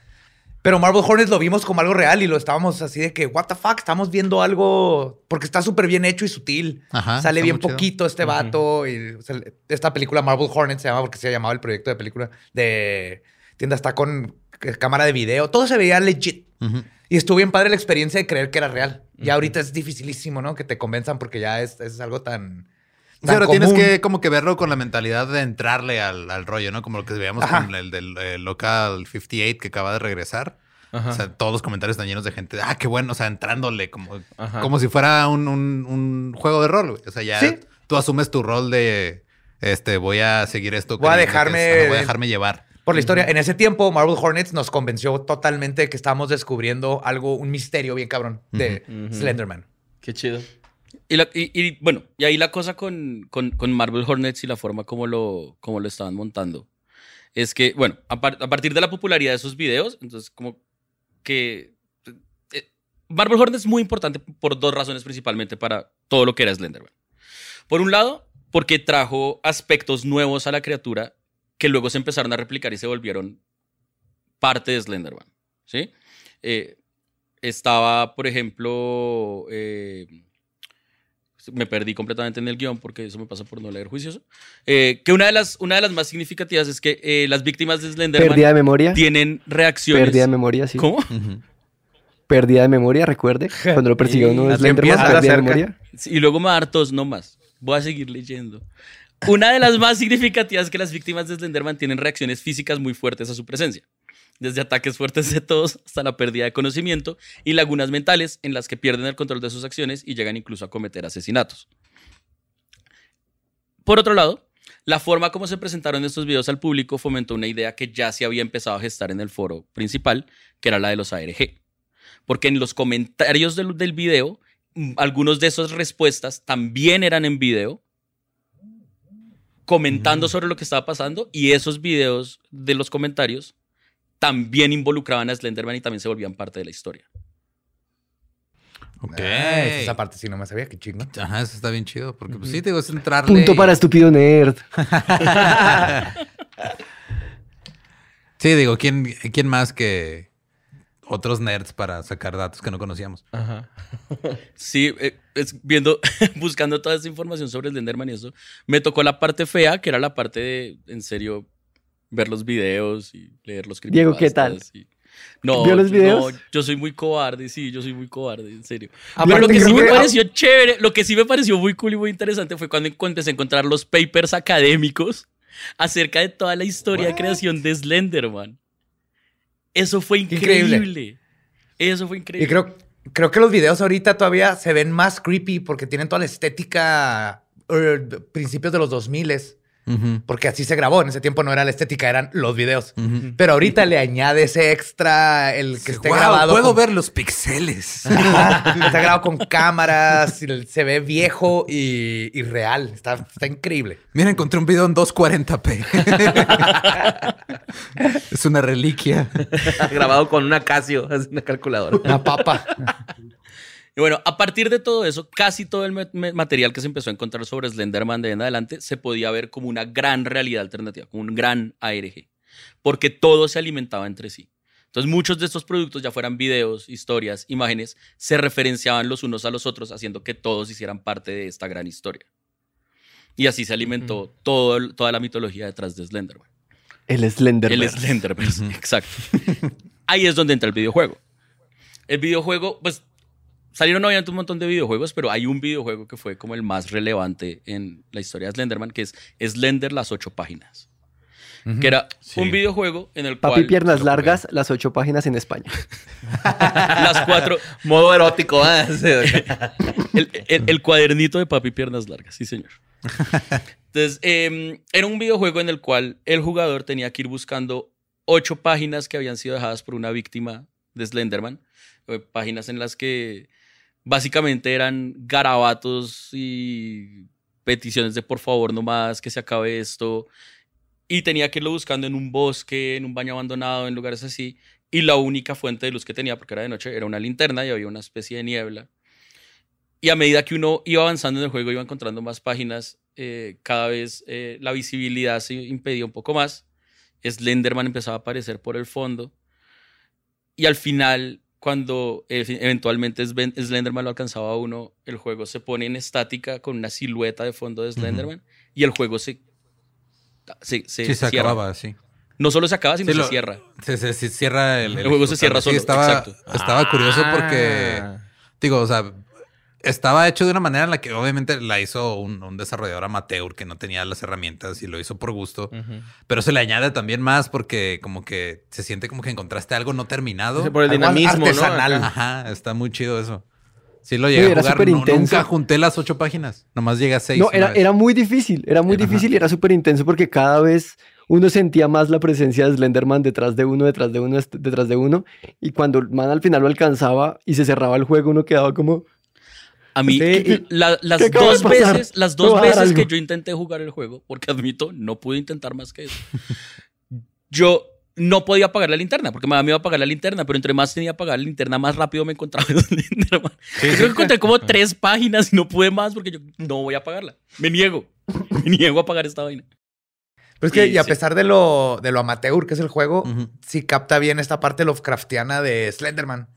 Pero Marble Hornets lo vimos como algo real y lo estábamos así de que, what the fuck, estamos viendo algo porque está súper bien hecho y sutil. Ajá, Sale bien chido. poquito este vato. Y o sea, esta película Marble Hornets se llama porque se llamaba el proyecto de película de tienda está con eh, cámara de video. Todo se veía legit. Y estuvo bien padre la experiencia de creer que era real. Y ahorita es dificilísimo, ¿no? Que te convenzan porque ya es, es algo tan. O sea, tan ahora tienes que como que verlo con la mentalidad de entrarle al, al rollo, ¿no? Como lo que veíamos Ajá. con el del Local 58 que acaba de regresar. Ajá. O sea, todos los comentarios están llenos de gente. Ah, qué bueno. O sea, entrándole como, Ajá. como si fuera un, un- un juego de rol. güey. O sea, ya Sí. tú asumes tu rol de este, voy a seguir esto. Voy a que dejarme- es- ajá, voy a dejarme llevar. Por la historia, en ese tiempo, Marvel Hornets nos convenció totalmente de que estábamos descubriendo algo, un misterio bien cabrón de. Slenderman. Qué chido. Y, la- y- y, bueno, y ahí la cosa con, con, con Marvel Hornets y la forma como lo, como lo estaban montando es que, bueno, a, par- a partir de la popularidad de esos videos, entonces como que eh, Marvel Hornets es muy importante por dos razones principalmente para todo lo que era Slenderman. Por un lado, porque trajo aspectos nuevos a la criatura que luego se empezaron a replicar y se volvieron parte de Slenderman, ¿sí? Eh, estaba, por ejemplo, eh, me perdí completamente en el guion porque eso me pasa por no leer juicioso. Eh, que una de, las, una de las más significativas es que eh, las víctimas de Slenderman Pérdida de memoria. tienen reacciones. Pérdida de memoria, sí. ¿Cómo? Ujú. Pérdida de memoria, recuerde. Cuando lo persiguió uno de Slenderman, pérdida de memoria. Sí, Y luego me va a dar tos, no más. Voy a seguir leyendo. Una de las más significativas es que las víctimas de Slenderman tienen reacciones físicas muy fuertes a su presencia. Desde ataques fuertes de tos hasta la pérdida de conocimiento y lagunas mentales en las que pierden el control de sus acciones y llegan incluso a cometer asesinatos. Por otro lado, la forma como se presentaron estos videos al público fomentó una idea que ya se había empezado a gestar en el foro principal, que era la de los ARG. Porque en los comentarios del, del video, mm, algunos de esas respuestas también eran en video, comentando sobre lo que estaba pasando, y esos videos de los comentarios también involucraban a Slenderman y también se volvían parte de la historia. Ok. Ah, esa parte sí no me sabía, qué chingo. Ajá, eso está bien chido. Porque pues sí, te digo, es entrarle. Punto para estúpido nerd. Sí, digo, ¿quién, ¿quién más que otros nerds para sacar datos que no conocíamos? Ajá. Sí, eh, es viendo, buscando toda esa información sobre Slenderman y eso, me tocó la parte fea, que era la parte de, en serio, ver los videos y leer los Diego, ¿qué tal? y- No, ¿Vio los yo- videos? no, yo soy muy cobarde, sí, yo soy muy cobarde, en serio. Aparte Pero lo que sí me pareció chévere, lo que sí me pareció muy cool y muy interesante fue cuando empecé a encontrar los papers académicos acerca de toda la historia de creación de Slenderman. Eso fue Increíble. increíble. Eso fue increíble. Y creo, creo que los videos ahorita todavía se ven más creepy porque tienen toda la estética eh, de principios de los 2000 Ujú. porque así se grabó. En ese tiempo no era la estética, eran los videos. Pero ahorita le añade ese extra, el que esté Guau, grabado. Puedo con- ver los pixeles. Ajá, está grabado con cámaras, se ve viejo y, y real. Está, está increíble. Mira, encontré un video en 240p. es una reliquia. Grabado con una Casio, es una calculadora. Una papa. Y bueno, a partir de todo eso, casi todo el ma- ma- material que se empezó a encontrar sobre Slenderman de ahí en adelante se podía ver como una gran realidad alternativa, como un gran ARG, porque todo se alimentaba entre sí. Entonces muchos de estos productos, ya fueran videos, historias, imágenes, se referenciaban los unos a los otros, haciendo que todos hicieran parte de esta gran historia. Y así se alimentó todo toda la mitología detrás de Slenderman. El Slenderman. El Slenderverse, exacto. Ahí es donde entra el videojuego. El videojuego, pues salieron obviamente un montón de videojuegos, pero hay un videojuego que fue como el más relevante en la historia de Slenderman, que es Slender las ocho páginas. Que era Sí. un videojuego en el Papi cual Piernas Largas, las ocho páginas en España. las cuatro, Modo erótico, ¿eh? el, el- el cuadernito de papi piernas largas, sí señor. Entonces, eh, era un videojuego en el cual el jugador tenía que ir buscando ocho páginas que habían sido dejadas por una víctima de Slenderman. eh, páginas en las que básicamente eran garabatos y peticiones de por favor no más, que se acabe esto. Y tenía que irlo buscando en un bosque, en un baño abandonado, en lugares así. Y la única fuente de luz que tenía, porque era de noche, era una linterna y había una especie de niebla. Y a medida que uno iba avanzando en el juego, iba encontrando más páginas, eh, cada vez eh, la visibilidad se impedía un poco más. Slenderman empezaba a aparecer por el fondo. Y al final, cuando eh, eventualmente Slenderman lo alcanzaba a uno, el juego se pone en estática con una silueta de fondo de Slenderman y el juego se, se, se Sí, se cierra. acababa, sí. No solo se acaba, sino Sí, se cierra. Se, se- se cierra el, El juego se cierra Sí, solo, estaba, exacto. estaba curioso porque, Ah. digo, o sea, estaba hecho de una manera en la que obviamente la hizo un, un desarrollador amateur que no tenía las herramientas y lo hizo por gusto. Pero se le añade también más porque como que se siente como que encontraste algo no terminado. Por el Algo dinamismo, artesanal. ¿no? Ajá, está muy chido eso. Sí lo llegué Sí, a jugar. no- nunca junté las ocho páginas. Nomás llegué a seis. No, era, muy difícil, era muy difícil y era súper intenso porque cada vez uno sentía más la presencia de Slenderman detrás de uno, detrás de uno, detrás de uno. Y cuando el man al final lo alcanzaba y se cerraba el juego, uno quedaba como... A mí, Sí, la- las ¿qué acaba dos veces, las dos veces que yo intenté jugar el juego, porque admito, no pude intentar más que eso. yo no podía apagar la linterna, porque me daba miedo apagar la linterna, pero entre más tenía que apagar la linterna, más rápido me encontraba en Slenderman. Yo creo que encontré como tres páginas y no pude más porque yo no voy a apagarla. Me niego. Me niego a apagar esta vaina. Pero es que, Y y a sí. pesar de lo, de lo amateur que es el juego, Ujú. sí capta bien esta parte Lovecraftiana de Slenderman,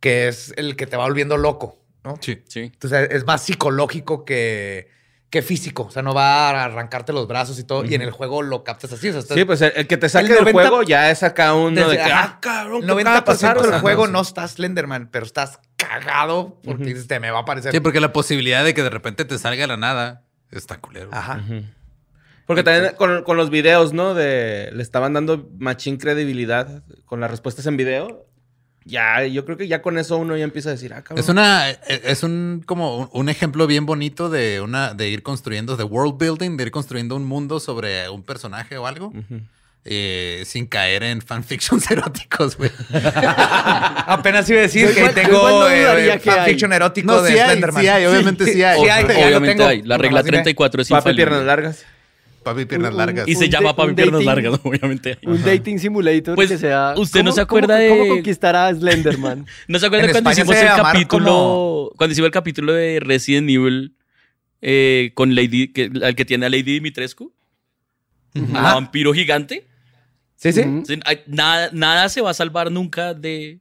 que es el que te va volviendo loco, ¿no? Sí. Sí. Entonces es más psicológico que, que físico. O sea, no va a arrancarte los brazos y todo. Y en el juego lo captas así. O sea, estás- Sí, pues el, el que te saque El del 90 juego ya es acá uno de que, ah, cabrón, el ¿qué acaba de 90% pasar? del juego sí. no estás Slenderman, pero estás cagado porque dices, te me va a aparecer. Sí, porque la posibilidad de que de repente te salga la nada está culero. Ajá. Porque también con, con los videos, ¿no? De le estaban dando machín credibilidad con las respuestas en video. Ya, yo creo que ya con eso uno ya empieza a decir, ah, cabrón. Es una, es un como un, ejemplo bien bonito de una, de ir construyendo, de world building, de ir construyendo un mundo sobre un personaje o algo, eh, sin caer en fanfictions eróticos, güey. Apenas iba a decir Yo que tengo igual no eh, fanfiction erótico No, de sí hay, sí hay, obviamente sí hay. Sí hay, lo Obviamente tengo. hay. La regla Nomás dime. 34 es infalible. piernas largas. Papi, piernas Un- largas. Y se llama Papi Piernas dating- Largas, obviamente. Un dating simulator Pues, que sea... ¿usted no ¿cómo- se acuerda cómo- de- ¿Cómo conquistar a Slenderman? ¿No se acuerdan En cuando España hicimos se el capítulo? como- Cuando hicimos el capítulo de Resident Evil eh, con Lady, que, al que tiene a Lady Dimitrescu, vampiro gigante. Sí, sí. Nada, nada se va a salvar nunca de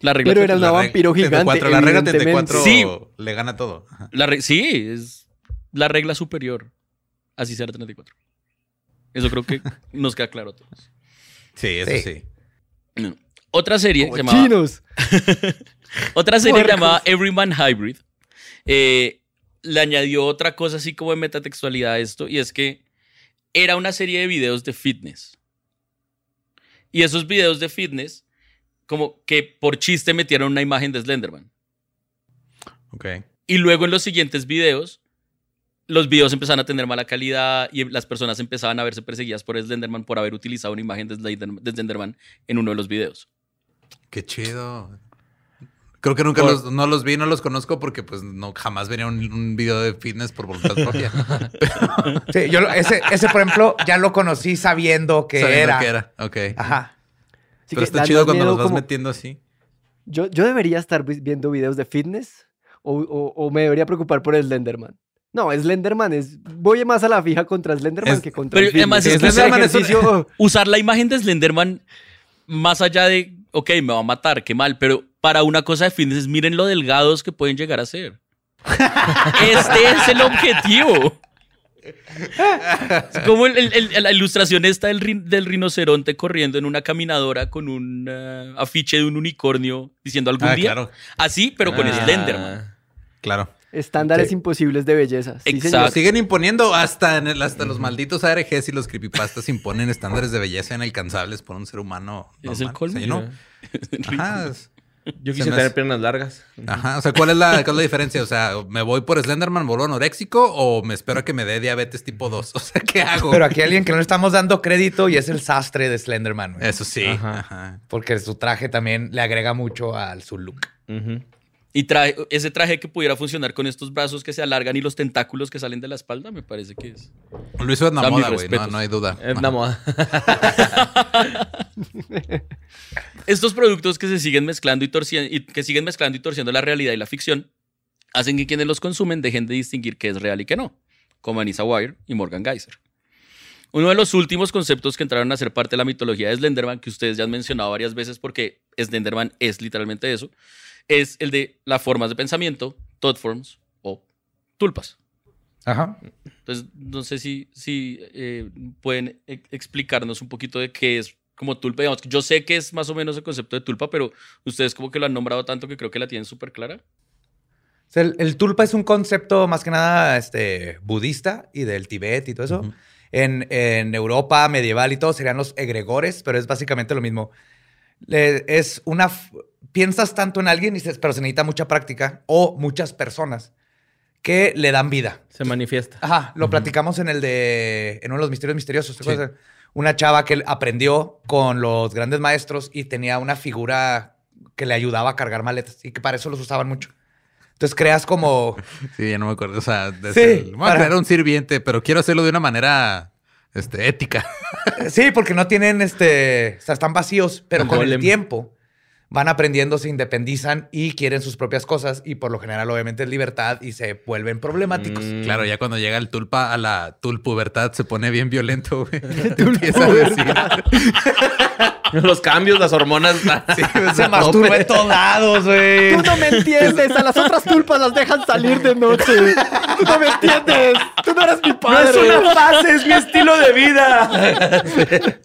la regla. Pero era una vampiro gigante, 34, la regla evidentemente. 34 Sí. le gana todo. Ajá. La re- sí, es la regla superior. Así será 34. Eso creo que nos queda claro a todos. Sí, eso Sí. No. Otra serie se llamaba, Chinos. otra serie llamada Everyman Hybrid eh, le añadió otra cosa así como de metatextualidad a esto y es que era una serie de videos de fitness. Y esos videos de fitness, como que por chiste metieron una imagen de Slenderman. Ok. Y luego en los siguientes videos, los videos empezaron a tener mala calidad y las personas empezaban a verse perseguidas por Slenderman por haber utilizado una imagen de Slender- de Slenderman en uno de los videos. Qué chido. Creo que nunca Por- los, no los vi, no los conozco porque pues no jamás venía un, un video de fitness por voluntad propia. Sí, yo ese, ese, por ejemplo, ya lo conocí sabiendo que Sabiendo era. que era. Ok. Ajá. Así Pero está chido cuando los vas como- metiendo así. Yo, yo debería estar vi- viendo videos de fitness o, o- o me debería preocupar por Slenderman. No, Slenderman es. Voy más a la fija contra Slenderman Es- que contra pero el además es que Slenderman es un- Usar la imagen de Slenderman más allá de, ok, me va a matar, qué mal, pero para una cosa de fitness, miren lo delgados que pueden llegar a ser. este es el objetivo. Es como el- el- el- la ilustración esta del, rin- del rinoceronte corriendo en una caminadora con un ah, afiche de un unicornio diciendo algún Ah, día. claro. Así, pero con Ah. Slenderman. Claro. Estándares Sí. imposibles de belleza. Sí, Exacto. señor. Lo siguen imponiendo hasta, en el- hasta los malditos ARGs y los creepypastas imponen estándares de belleza inalcanzables por un ser humano. Es el normal. colmo. O sea, yo no- Ajá, Yo Se quise tener piernas largas. Ajá, o sea, ¿cuál es, la, ¿cuál es la diferencia? O sea, ¿me voy por Slenderman, vuelvo anoréxico o me espero a que me dé diabetes tipo 2? O sea, ¿qué hago? Pero aquí hay alguien que no le estamos dando crédito y es el sastre de Slenderman. güey. Eso sí. Ajá. Ajá. Porque su traje también le agrega mucho al su look. Ujú. Y traje, ese traje que pudiera funcionar con estos brazos que se alargan y los tentáculos que salen de la espalda, me parece que es. Lo hizo mis moda, güey. No, hay duda. La moda. Estos productos que se siguen mezclando y torciendo y que siguen mezclando y torciendo la realidad y la ficción hacen que quienes los consumen dejen de distinguir qué es real y qué no, como Anissa Wire y Morgan Geyser. Uno de los últimos conceptos que entraron a ser parte de la mitología de Slenderman, que ustedes ya han mencionado varias veces porque Slenderman es literalmente eso, es el de las formas de pensamiento, thought forms o tulpas. Ajá. Entonces, no sé si, si eh, pueden e- explicarnos un poquito de qué es como tulpa. Digamos, yo sé que es más o menos el concepto de tulpa, pero ustedes como que lo han nombrado tanto que creo que la tienen súper clara. O sea, el, el tulpa es un concepto más que nada este, budista y del Tibet y todo eso. en, en Europa medieval y todo serían los egregores, pero es básicamente lo mismo. Le- es una... Piensas tanto en alguien, y dices, pero se necesita mucha práctica o muchas personas que le dan vida. Se manifiesta. Ajá, lo platicamos en el de. en uno de los misterios misteriosos. Una chava que aprendió con los grandes maestros y tenía una figura que le ayudaba a cargar maletas y que para eso los usaban mucho. Entonces creas como. Sí, ya no me acuerdo. O sea, de Sí, ser- voy a para- crear un sirviente, pero quiero hacerlo de una manera este, ética. Sí, porque no tienen este. O sea, están vacíos, pero El con el tiempo van aprendiendo, se independizan y quieren sus propias cosas. Y por lo general, obviamente, es libertad y se vuelven problemáticos. Mm. Claro, ya cuando llega el tulpa a la tulpubertad se pone bien violento, güey. Empieza a decir. Los cambios, las hormonas. Se masturba en todos lados, güey. Tú no me entiendes. A las otras tulpas las dejan salir de noche. Tú no me entiendes. Tú no eres mi padre. fase, es mi estilo de vida.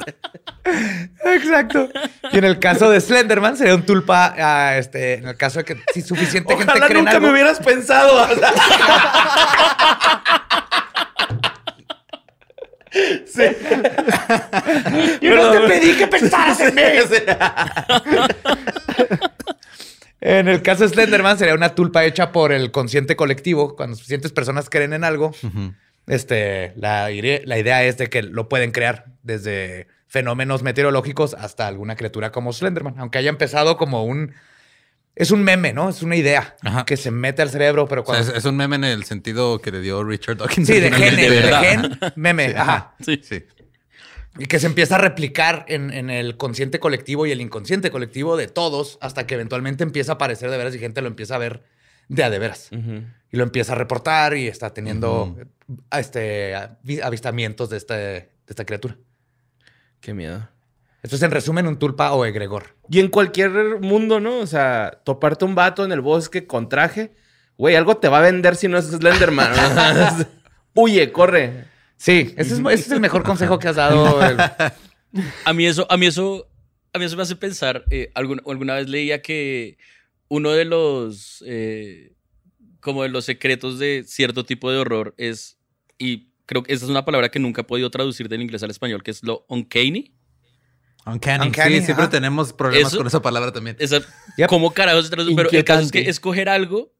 Exacto. Y en el caso de Slenderman sería un tulpa, ah, este, en el caso de que si suficiente gente Ojalá cree en nunca algo. me hubieras pensado. Sí. Yo no te pedí que pensaras en mí. En el caso de Slenderman sería una tulpa hecha por el consciente colectivo. Cuando suficientes personas creen en algo, este, la, la idea es de que lo pueden crear desde fenómenos meteorológicos hasta alguna criatura como Slenderman. Aunque haya empezado como un... Es un meme, ¿no? Es una idea Ajá. que se mete al cerebro, pero O sea, cuando... es, es un meme en el sentido que le dio Richard Dawkins. sí, de gen, de gen, meme. Ajá. Sí. Sí. Y que se empieza a replicar en, en el consciente colectivo y el inconsciente colectivo de todos hasta que eventualmente empieza a aparecer de veras y gente lo empieza a ver de a de veras. Y lo empieza a reportar y está teniendo este, avi- avistamientos de, este, de esta criatura. Qué miedo. Esto es en resumen un tulpa o egregor. Y en cualquier mundo, ¿no? O sea, toparte un vato en el bosque con traje, güey, algo te va a vender si no es Slenderman. ¿no? Huye, corre. Sí, ese es, ese es el mejor consejo que has dado. el- A mí eso, a mí eso, a mí eso me hace pensar. eh, alguna, alguna vez leía que uno de los, eh, como de los secretos de cierto tipo de horror es, y creo que esa es una palabra que nunca he podido traducir del inglés al español, que es lo uncanny. Uncanny. Uncanny, sí, siempre tenemos problemas Eso- con esa palabra también. Esa, Yep. ¿Cómo carajos se traduce? Pero el caso es que escoger algo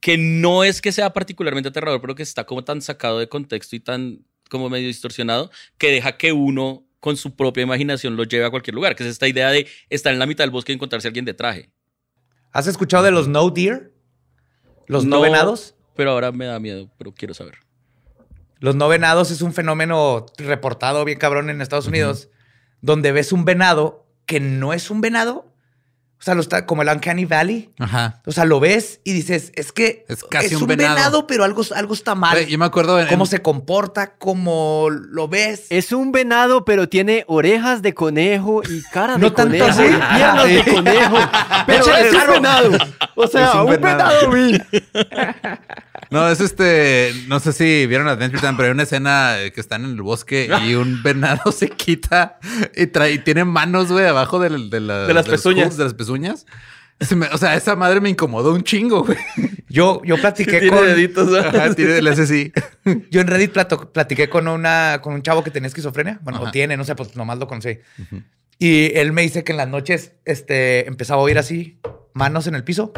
que no es que sea particularmente aterrador, pero que está como tan sacado de contexto y tan como medio distorsionado, que deja que uno con su propia imaginación lo lleve a cualquier lugar, que es esta idea de estar en la mitad del bosque y encontrarse a alguien de traje. ¿Has escuchado de los no deer? Los no, No. venados. Pero ahora me da miedo, pero quiero saber. Los no venados es un fenómeno reportado bien cabrón en Estados Unidos, donde ves un venado que no es un venado. O sea, lo está como el Uncanny Valley. Ajá. O sea, lo ves y dices, es que Es casi un venado. venado. pero algo, algo está mal. Yo me acuerdo en, Cómo en- se comporta, cómo lo ves. Es un venado, pero tiene orejas de conejo y cara de No tanto conejo así. y piernas de conejo. Pero es un venado. O sea, Es un un, venado. venado. No, es este. No sé si vieron Adventure Time, pero hay una escena que están en el bosque y un venado se quita y, trae, y tiene manos, güey, abajo de, la- De las pezuñas. de las pezuñas. Se me- o sea, esa madre me incomodó un chingo, güey. Yo, yo platiqué Tiene con. deditos. ¿no? Ajá, tiene el. Yo en Reddit plato- platiqué con, una, con un chavo que tenía esquizofrenia. Bueno, Ajá. o tiene, no sé, pues nomás lo conocí. Y él me dice que en las noches este, empezaba a oír así manos en el piso.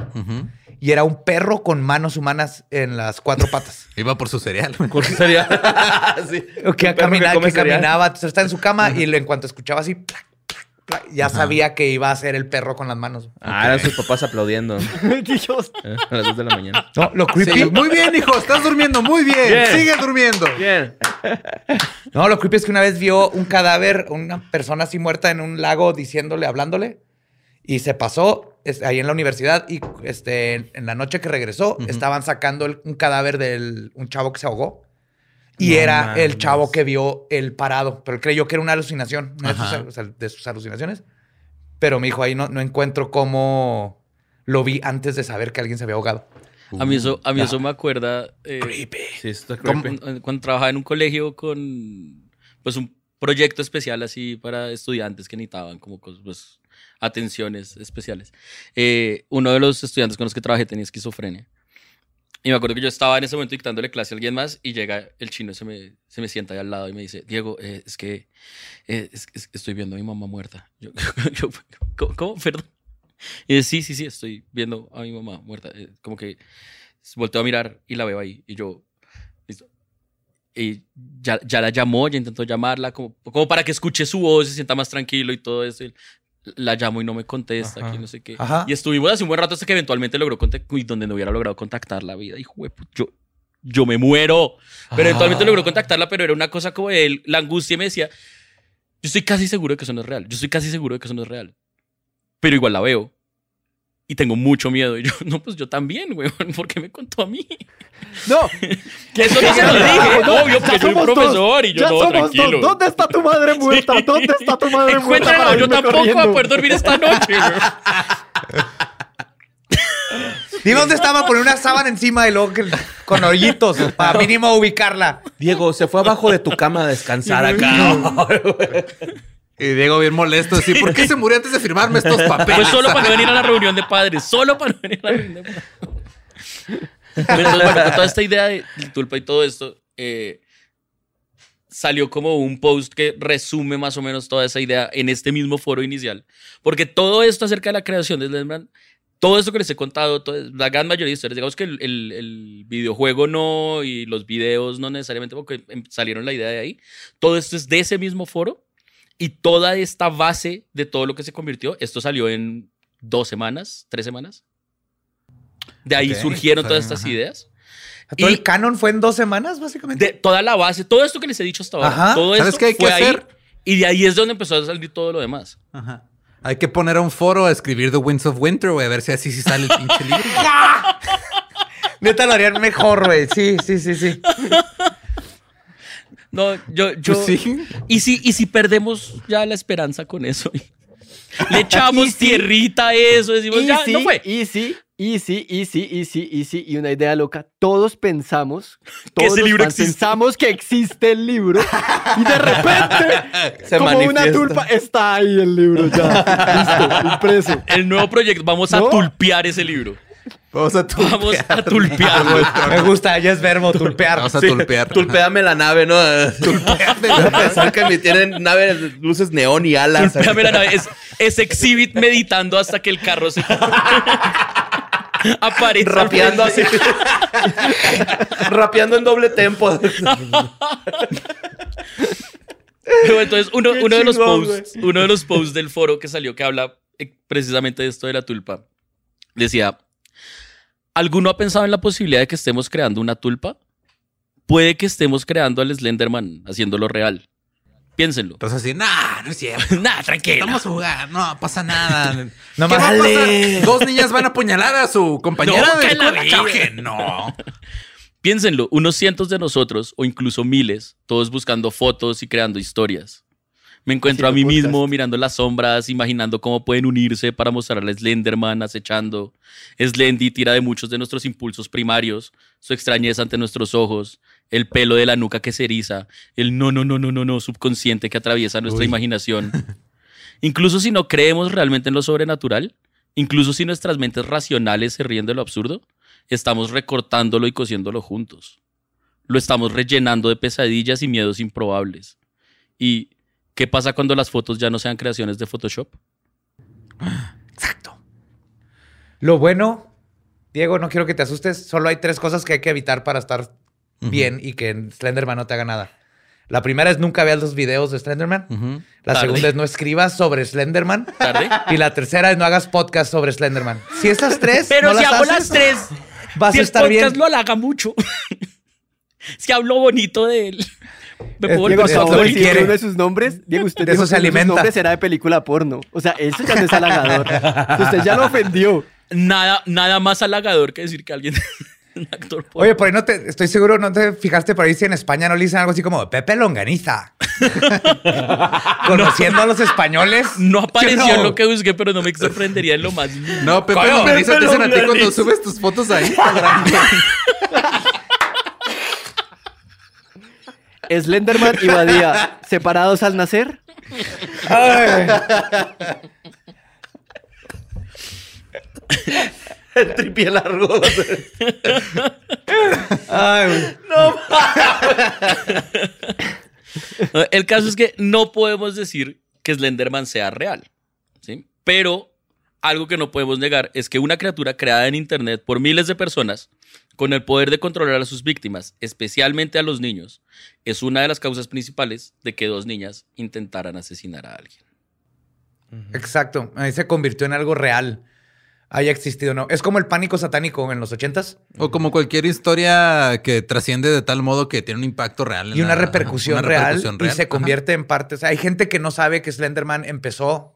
Y era un perro con manos humanas en las cuatro patas. Iba por su cereal. güey. Con cereal. sí. Que, Un perro camina- come que cereal. caminaba, entonces estaba en su cama y en cuanto escuchaba así, plac, plac, plac, ya sabía que iba a ser el perro con las manos. Ah, eran sus papás aplaudiendo Dios. eh, a las 2 de la mañana. No, lo creepy. Sí, muy bien, hijo. Estás durmiendo muy bien. Bien. Sigue durmiendo. Bien. No, lo creepy es que una vez vio un cadáver, una persona así muerta en un lago diciéndole, hablándole, y se pasó ahí en la universidad y este, en, la noche que regresó estaban sacando el- un cadáver de un chavo que se ahogó. Y No era el chavo que vio el parado, pero él creyó que era una alucinación, una de sus, Ajá. o sea, de sus alucinaciones. Pero me dijo, ahí no, no encuentro cómo lo vi antes de saber que alguien se había ahogado. A mí eso, a mí eso me acuerda... eh, Sí, está creepy. cuando, cuando trabajaba en un colegio con pues un proyecto especial así para estudiantes que necesitaban como cos- pues, atenciones especiales. Eh, uno de los estudiantes con los que trabajé tenía esquizofrenia. Y me acuerdo que yo estaba en ese momento dictándole clase a alguien más y llega el chino, se me, se me sienta ahí al lado y me dice, Diego, eh, es que eh, es- es- estoy viendo a mi mamá muerta. Yo, yo, ¿cómo, cómo? Perdón. Y dice, sí, sí, sí, estoy viendo a mi mamá muerta. Eh, como que volteo a mirar y la veo ahí. Y yo, listo. Y ya, ya la llamó, ya intentó llamarla, como, como para que escuche su voz y se sienta más tranquilo y todo eso. Y la llamo y no me contesta, Ajá. que no sé qué. Ajá. Y estuvimos hace un buen rato hasta que eventualmente logró contactar, uy, donde no hubiera logrado contactar la vida. Pu- yo, yo me muero. Pero eventualmente logró contactarla, pero era una cosa como de él, la angustia y me decía, yo estoy casi seguro de que eso no es real. Yo estoy casi seguro de que eso no es real. Pero igual la veo. Y tengo mucho miedo. Y yo, no, pues yo también, güey. ¿Por qué me contó a mí? No. Eso no se lo dije. Obvio, porque Ya soy un somos dos. profesor y yo Ya no, somos tranquilo. dos. ¿Dónde está tu madre muerta? ¿Dónde está tu madre muerta? Encuéntrala, para yo tampoco voy a corriendo? poder dormir esta noche. güey. Dime dónde estaba, poner una sábana encima y luego que- con hoyitos para mínimo ubicarla. Diego, se fue abajo de tu cama a descansar acá. Y Diego bien molesto, así, ¿por qué se murió antes de firmarme estos papeles? Pues solo para no venir a la reunión de padres. Solo para no venir a la reunión de padres. Entonces, bueno, toda esta idea de tulpa y todo esto, eh, salió como un post que resume más o menos toda esa idea en este mismo foro inicial. Porque todo esto acerca de la creación de Slenderman, todo esto que les he contado, todo- la gran mayoría de historias, digamos que el, el- el videojuego no y los videos no necesariamente porque em- salieron la idea de ahí. Todo esto es de ese mismo foro y toda esta base de todo lo que se convirtió, esto salió en dos semanas, tres semanas. De ahí Ok, surgieron todas estas ajá. ideas. Todo Y- el canon fue en dos semanas, básicamente. De toda la base, todo esto que les he dicho hasta ahora, Ajá. todo ¿Sabes esto qué hay que fue ahí hacer? y de ahí es donde empezó a salir todo lo demás. Ajá. Hay que poner a un foro a escribir The Winds of Winter, güey, a ver si así sí sale el pinche libro. Neta lo harían mejor, güey. Sí, sí, sí, sí. No, yo, yo. Pues sí. ¿Y si, y si perdemos ya la esperanza con eso. Le echamos tierrita a eso, decimos, ya, Easy, no fue. Easy, easy, easy, easy, easy. Y una idea loca. Todos pensamos, Que todos ese los libro existe. pensamos que existe el libro. Y de repente, Se como una tulpa, está ahí el libro ya. Listo, impreso. El nuevo proyecto, vamos a tulpear ese libro. Vamos a tulpear. Vamos a tulpear. güey. Me gusta, ya es verbo, tulpear. Vamos a Sí, tulpear. Tulpeame la nave, ¿no? Tulpeame la nave. Que me tienen naves, luces neón y alas. Tulpeame la nave. Es, es Exhibit meditando hasta que el carro se aparece. Rapeando así. Rapeando en doble tempo. Pero entonces, uno, uno de los posts, uno de los posts del foro que salió que habla eh, precisamente de esto de la tulpa, decía: ¿Alguno ha pensado en la posibilidad de que estemos creando una tulpa? Puede que estemos creando al Slenderman haciéndolo real. Piénsenlo. Entonces así, nah, no es cierto. Nada, tranquilo. Vamos a jugar, no pasa nada. No ¿Qué más. va a Dale. pasar? Dos niñas van a apuñalar a su compañera No, de la vida. No. Piénsenlo, unos cientos de nosotros, o incluso miles, todos buscando fotos y creando historias. Me encuentro a mí podcast. mismo mirando las sombras, imaginando cómo pueden unirse para mostrar a Slenderman acechando. Slendy tira de muchos de nuestros impulsos primarios, su extrañeza ante nuestros ojos, el pelo de la nuca que se eriza, el no, no, no, no, no, no subconsciente que atraviesa nuestra imaginación. Incluso si no creemos realmente en lo sobrenatural, incluso si nuestras mentes racionales se ríen de lo absurdo, estamos recortándolo y cosiéndolo juntos. Lo estamos rellenando de pesadillas y miedos improbables. ¿Y qué pasa cuando las fotos ya no sean creaciones de Photoshop? Exacto. Lo bueno, Diego, no quiero que te asustes. Solo hay tres cosas que hay que evitar para estar bien y que en Slenderman no te haga nada. La primera es nunca veas los videos de Slenderman. La Tarde. segunda es no escribas sobre Slenderman. ¿Tarde? Y la tercera es no hagas podcast sobre Slenderman. Si esas tres. Pero no si las hago haces, las tres, Vas si a el estar podcast bien. lo halaga mucho. si hablo bonito de él. Me puedo Diego, volver acabo de decir quiere. uno de sus nombres, Diego, usted De eso se alimenta. nombres era de película porno. O sea, eso ya no es halagador. usted ya lo ofendió. nada, nada más halagador que decir que alguien es un actor porno. Oye, por ahí no te, estoy seguro, no te fijaste por ahí si en España no le dicen algo así como Pepe Longaniza. Conociendo a los españoles. no apareció ¿Sí o en no? lo que busqué, pero no me sorprendería en lo más. No, Pepe Longaniza te dicen a ti cuando subes tus fotos a Slenderman y Badía, separados al nacer. Ay. El tripié largo. Ay. El caso es que no podemos decir que Slenderman sea real, ¿sí? Pero algo que no podemos negar es que una criatura creada en Internet por miles de personas, con el poder de controlar a sus víctimas, especialmente a los niños, es una de las causas principales de que dos niñas intentaran asesinar a alguien. Exacto. Ahí se convirtió en algo real. Haya existido o no. Es como el pánico satánico en los ochentas. O como cualquier historia que trasciende de tal modo que tiene un impacto real. en y una la- repercusión, una real, repercusión y real. se Ajá. convierte en parte. O sea, hay gente que no sabe que Slenderman empezó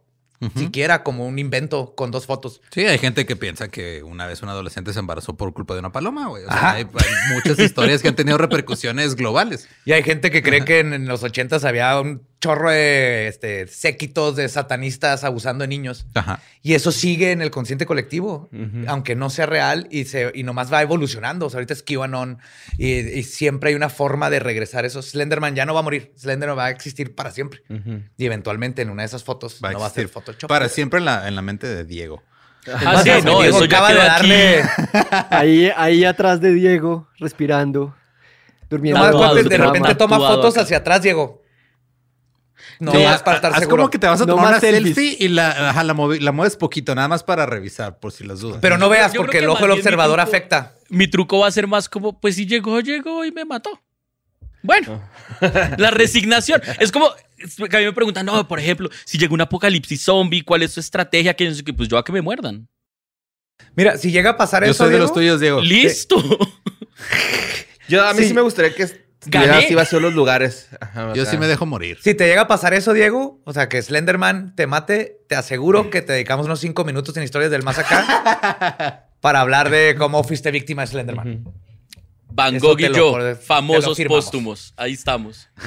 siquiera como un invento con dos fotos. Sí, hay gente que piensa que una vez un adolescente se embarazó por culpa de una paloma, güey. O sea, hay, hay muchas historias que han tenido repercusiones globales. Y hay gente que cree que en, en los ochentas había un chorro de este, séquitos de satanistas abusando de niños. Ajá. Y eso sigue en el consciente colectivo, aunque no sea real y, se, y nomás va evolucionando. O sea, ahorita es QAnon y, y siempre hay una forma de regresar eso. Slenderman ya no va a morir. Slenderman va a existir para siempre. Y eventualmente en una de esas fotos Va a no va a ser Photoshop. para siempre en la, en la mente de Diego. Ah, sí, no, Diego eso ya acaba de darle. Ahí, ahí atrás de Diego, respirando, durmiendo. De repente toma fotos acá. hacia atrás, Diego. No Sí, más para estar haz seguro. como que te vas a No tomar una selfies. selfie y la, ajá, la, mueves poquito, nada más para revisar, por si las dudas. Pero no veas yo porque que el ojo del mi observador truco- afecta. Mi truco va a ser más como, pues si llegó, llegó y me mató. Bueno, la resignación. Es como que a mí me preguntan, no, por ejemplo, si llega un apocalipsis zombie, ¿cuál es su estrategia? Que pues yo a que me muerdan. Mira, si llega a pasar Yo eso, soy de Diego, los tuyos, Diego. Listo. Yo, a mí sí, Sí. me gustaría que Gané. estuviera así vacío los lugares. Ajá, Yo sí me dejo morir. Si te llega a pasar eso, Diego, o sea, que Slenderman te mate, te aseguro que te dedicamos unos cinco minutos en historias del más acá para hablar de cómo fuiste víctima de Slenderman. Van Eso Gogh y yo, lo famosos póstumos. Ahí estamos.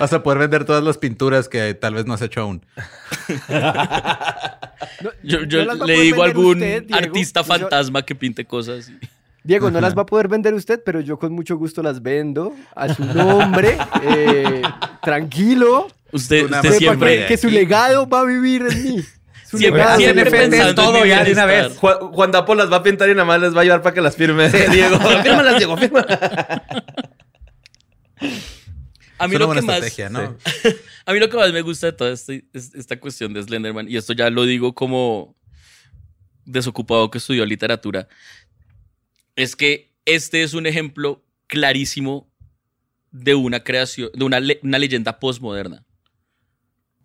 Vas a poder vender todas las pinturas que tal vez no has hecho aún. No, Yo, yo no le digo a algún usted, artista Yo- fantasma que pinte cosas. Diego, no las va a poder vender usted, pero yo con mucho gusto las vendo a su nombre, eh, tranquilo, Usted, siempre. que, que su legado va a vivir en mí. Siempre, legado, siempre pensando todo en ya de una vez. Juan, Juan Dapo las va a pintar y nada más les va a ayudar para que las firme. Diego, fírmalas, Diego, fírmalas. A mí lo que más ¿no? A mí lo que más me gusta de toda este- es- esta cuestión de Slenderman, y esto ya lo digo como desocupado que estudió literatura, es que este es un ejemplo clarísimo de una creación, de una, le- una leyenda postmoderna.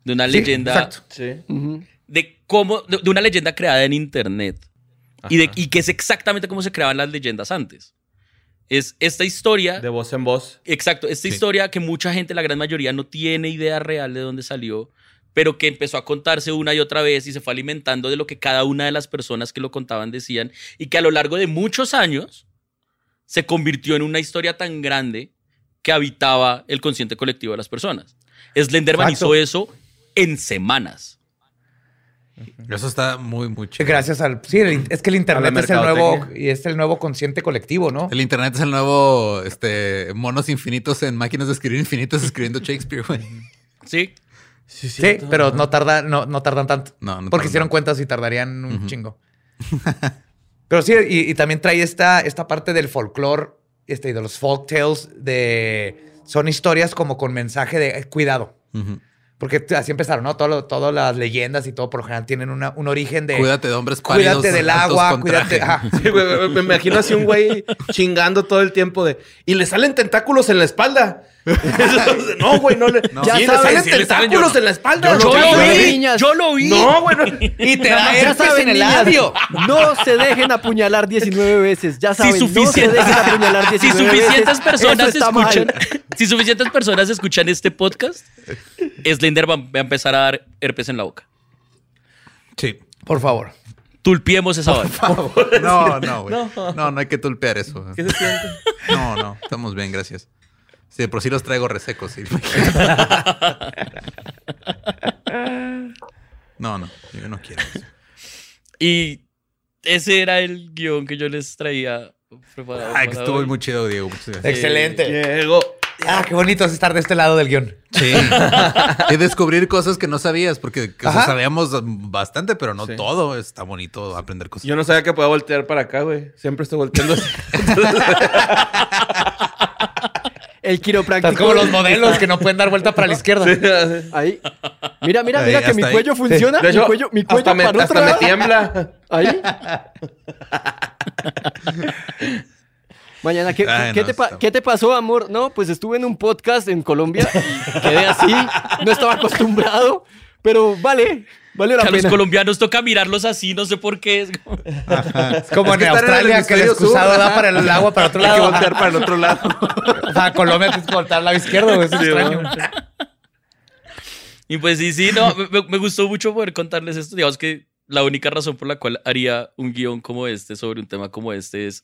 De una Sí, leyenda. exacto. Sí. De cómo. De, de una leyenda creada en internet. Y, de, y que es exactamente como se creaban las leyendas antes. Es esta historia. De voz en voz. Exacto, esta Sí. historia que mucha gente, la gran mayoría, no tiene idea real de dónde salió, pero que empezó a contarse una y otra vez y se fue alimentando de lo que cada una de las personas que lo contaban decían, y que a lo largo de muchos años se convirtió en una historia tan grande que habitaba el consciente colectivo de las personas. Slenderman Exacto. hizo eso en semanas. Eso está muy, muy chido. Gracias al. Sí, el- es que el internet es el nuevo. Y es el nuevo consciente colectivo, ¿no? El internet es el nuevo, este, monos infinitos en máquinas de escribir infinitos escribiendo Shakespeare, güey. ¿Sí? Sí, Sí, pero no tarda, no, no tardan tanto. No, no Porque tardan hicieron cuentas y tardarían un chingo. Pero sí, y, y también trae esta, esta parte del folclore este, y de los folk tales de. Son historias como con mensaje de eh, cuidado. Porque así empezaron, ¿no? Todo lo- todas las leyendas y todo por lo general tienen una- un origen de. Cuídate de hombres pálidos. Cuídate del agua, cuídate. Sí, güey, me imagino así un güey chingando todo el tiempo de. Y le salen tentáculos en la espalda. No, güey, no le. No. Ya salen sí le salen, tentáculos yo- en la espalda. Yo lo vi, niñas. yo lo vi. No, güey. no. Y te da Ya herpes saben, en el labio. No se dejen apuñalar 19 veces. Ya saben, no se dejen apuñalar 19 Si veces. suficientes personas está mal. escuchan, si suficientes personas escuchan este podcast, Slenderman va a empezar a dar herpes en la boca. Sí. Por favor. Tulpiemos esa vaina. No, no, güey. No. no, hay que tulpear eso. ¿Qué se siente? No, no, estamos bien, gracias. Sí, por sí los traigo resecos. sí. No, no, yo no quiero eso. Y ese era el guion que yo les traía preparado. Estuvo hoy. muy chido, Diego. Excelente. Diego. Ah, qué bonito es estar de este lado del guion. Sí. Y descubrir cosas que no sabías, porque o sea, Ajá. sabíamos bastante, pero no Sí. todo. Está bonito aprender cosas. Yo no sabía que podía voltear para acá, güey. Siempre estoy volteando. El quiropráctico. Estás como los modelos que no pueden dar vuelta para la izquierda. Ahí. Mira, mira, Ahí, mira que mi ahí. cuello funciona. Hecho, mi cuello, mi cuello hasta, me, para otro hasta me lado. tiembla. Ahí. Mañana, ¿qué, Ay, qué no, te está- qué te pasó, amor? No, pues estuve en un podcast en Colombia. Quedé así. No estaba acostumbrado. Pero vale, vale la Que a los colombianos toca mirarlos así, no sé por qué. Es como- Es como Es que en estar en el Australia que el excusado da para el agua para otro Hay que lado. voltear para el otro lado. O sea, Colombia tienes que voltear al lado izquierdo, güey, es extraño. Y pues sí, sí, no, me, me gustó mucho poder contarles esto. Digamos que la única razón por la cual haría un guion como este sobre un tema como este es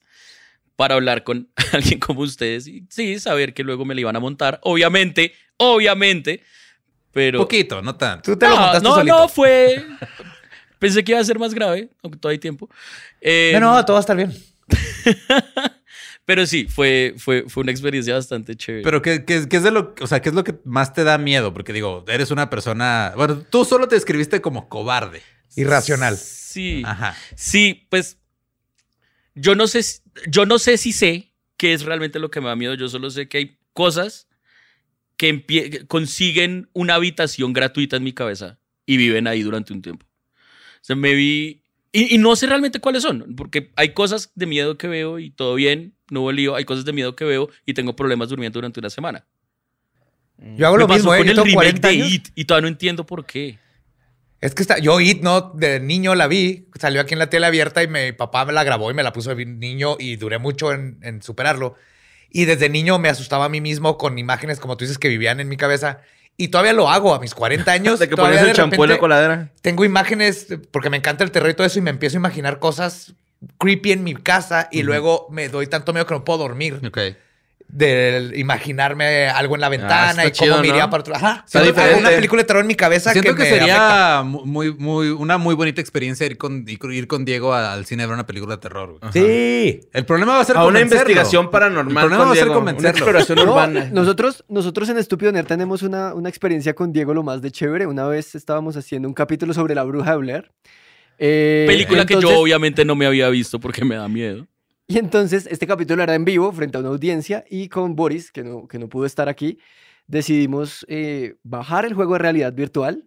para hablar con alguien como ustedes y sí, saber que luego me la iban a montar. Obviamente, obviamente, pero... Poquito, no tanto. Tú te lo no, montaste no, solito. no, fue... Pensé que iba a ser más grave, aunque todavía hay tiempo. Eh, No, no, todo va a estar bien. Pero sí, fue, fue, fue una experiencia bastante chévere. Pero ¿qué, qué- qué es de lo, o sea, ¿qué es lo que más te da miedo? Porque digo, eres una persona, bueno, tú solo te describiste como cobarde. Irracional. Sí. Ajá. Sí, pues yo no sé, si- yo no sé si sé qué es realmente lo que me da miedo. Yo solo sé que hay cosas que, consiguen una habitación gratuita en mi cabeza y viven ahí durante un tiempo. O sea, me vi y, y no sé realmente cuáles son, porque hay cosas de miedo que veo y todo bien, no hubo lío. Hay cosas de miedo que veo y tengo problemas durmiendo durante una semana. Yo hago me lo pasó mismo, ¿eh? con el tengo remake 40 de. It y todavía no entiendo por qué. Es que está, yo It, ¿no? De niño la vi, salió aquí en la tele abierta y mi papá me la grabó y me la puso de niño y duré mucho en, en superarlo. Y desde niño me asustaba a mí mismo con imágenes, como tú dices, que vivían en mi cabeza. Y todavía lo hago a mis 40 años. De que pones el champú en la coladera. Tengo imágenes, porque me encanta el terror y todo eso, y me empiezo a imaginar cosas creepy en mi casa y luego me doy tanto miedo que no puedo dormir. Ok. De imaginarme algo en la ventana está y cómo chido, me iría ¿no? para otro. Ajá. Está diferente. una película de terror en mi cabeza Siento que, me afecta. sería muy, muy, una muy bonita experiencia ir con, ir con Diego al cine a ver una película de terror. güey. Sí. El problema va a ser A una investigación paranormal. El problema con va a ser Diego, convencerlo. Una exploración urbana. nosotros, nosotros en Estúpido Nerd tenemos una, una experiencia con Diego lo más de chévere. Una vez estábamos haciendo un capítulo sobre la bruja de Blair. Eh, Película que yo obviamente no me había visto porque me da miedo. Y entonces este capítulo era en vivo frente a una audiencia y con Boris, que no, que no pudo estar aquí, decidimos eh, bajar el juego de realidad virtual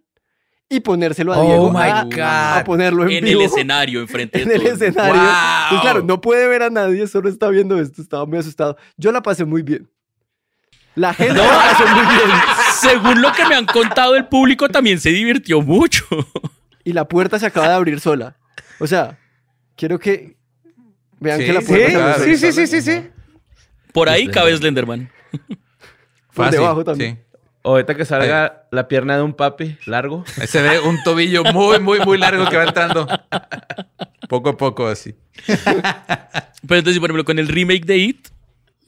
y ponérselo a Oh Diego my a, God. a ponerlo en, En vivo. el escenario, enfrente de en el todos. escenario. ¡Wow! Pues claro, no puede ver a nadie, solo está viendo esto, estaba muy asustado. Yo la pasé muy bien. La gente la pasó muy bien. Según lo que me han contado, el público también se divirtió mucho. Y la puerta se acaba de abrir sola. O sea, quiero que vean Sí, que la sí, puerta se claro. Sí, sí, sí, sí, sí. Por ahí Este- cabe Slenderman. Por debajo también. sí. Ahorita que salga la pierna de un papi largo. Ahí Se ve un tobillo muy, muy, muy largo que va entrando. Poco a poco así. Pero entonces, por ejemplo, con el remake de It,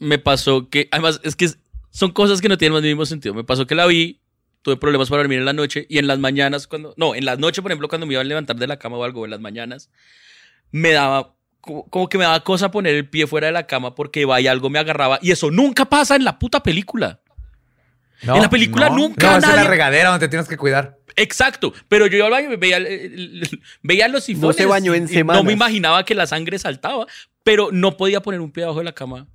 me pasó que, además, es que son cosas que no tienen más ni mismo sentido. Me pasó que la vi, tuve problemas para dormir en la noche y en las mañanas, cuando, no, en la noche, por ejemplo, cuando me iba a levantar de la cama o algo, en las mañanas, me daba, como, como que me daba cosa poner el pie fuera de la cama porque iba y algo me agarraba y eso nunca pasa en la puta película. No, en la película no. nunca No, es la nadie- regadera donde te tienes que cuidar. Exacto, pero yo iba al baño y veía, veía los sifones. se bañó en semanas. No me imaginaba que la sangre saltaba, pero no podía poner un pie debajo de la cama.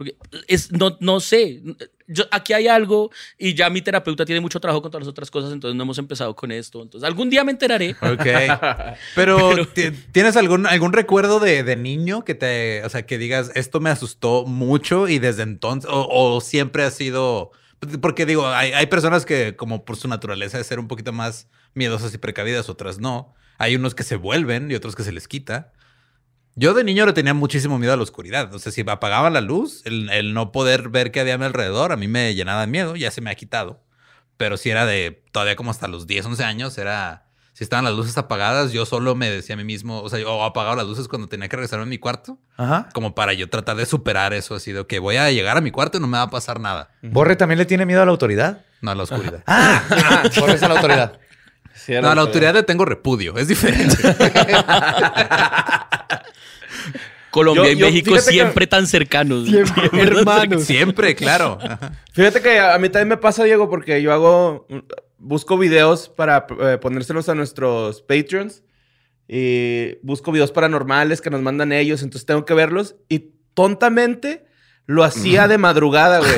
Porque es, no, no sé, yo, aquí hay algo y ya mi terapeuta tiene mucho trabajo con todas las otras cosas, entonces no hemos empezado con esto. Entonces algún día me enteraré. Ok. Pero, ¿ti- ¿tienes algún, algún recuerdo de, de niño que te, o sea, que digas, esto me asustó mucho y desde entonces, o, o siempre ha sido, porque digo, hay, hay personas que como por su naturaleza de ser un poquito más miedosas y precavidas, otras no. Hay unos que se vuelven y otros que se les quita. Yo de niño le tenía muchísimo miedo a la oscuridad. O sea, si apagaba la luz, el, el no poder ver qué había a mi alrededor, a mí me llenaba de miedo. Ya se me ha quitado. Pero si era de todavía como hasta los 10, 11 años, era. Si estaban las luces apagadas, yo solo me decía a mí mismo, o sea, yo apagaba las luces cuando tenía que regresarme a mi cuarto, Ajá. como para yo tratar de superar eso, así de que voy a llegar a mi cuarto y no me va a pasar nada. Borre también le tiene miedo a la autoridad. No a la oscuridad. Ah, ah, Borre es a la autoridad. Sí, No, a la autoridad le tengo repudio, es diferente. Colombia Yo- y yo- México que- siempre tan cercanos. Siempre, hermanos. Siempre, claro. Ajá. Fíjate que a mí también me pasa, Diego, porque yo hago, busco videos para eh, ponérselos a nuestros Patreons y busco videos paranormales que nos mandan ellos, entonces tengo que verlos y tontamente lo hacía de madrugada, güey.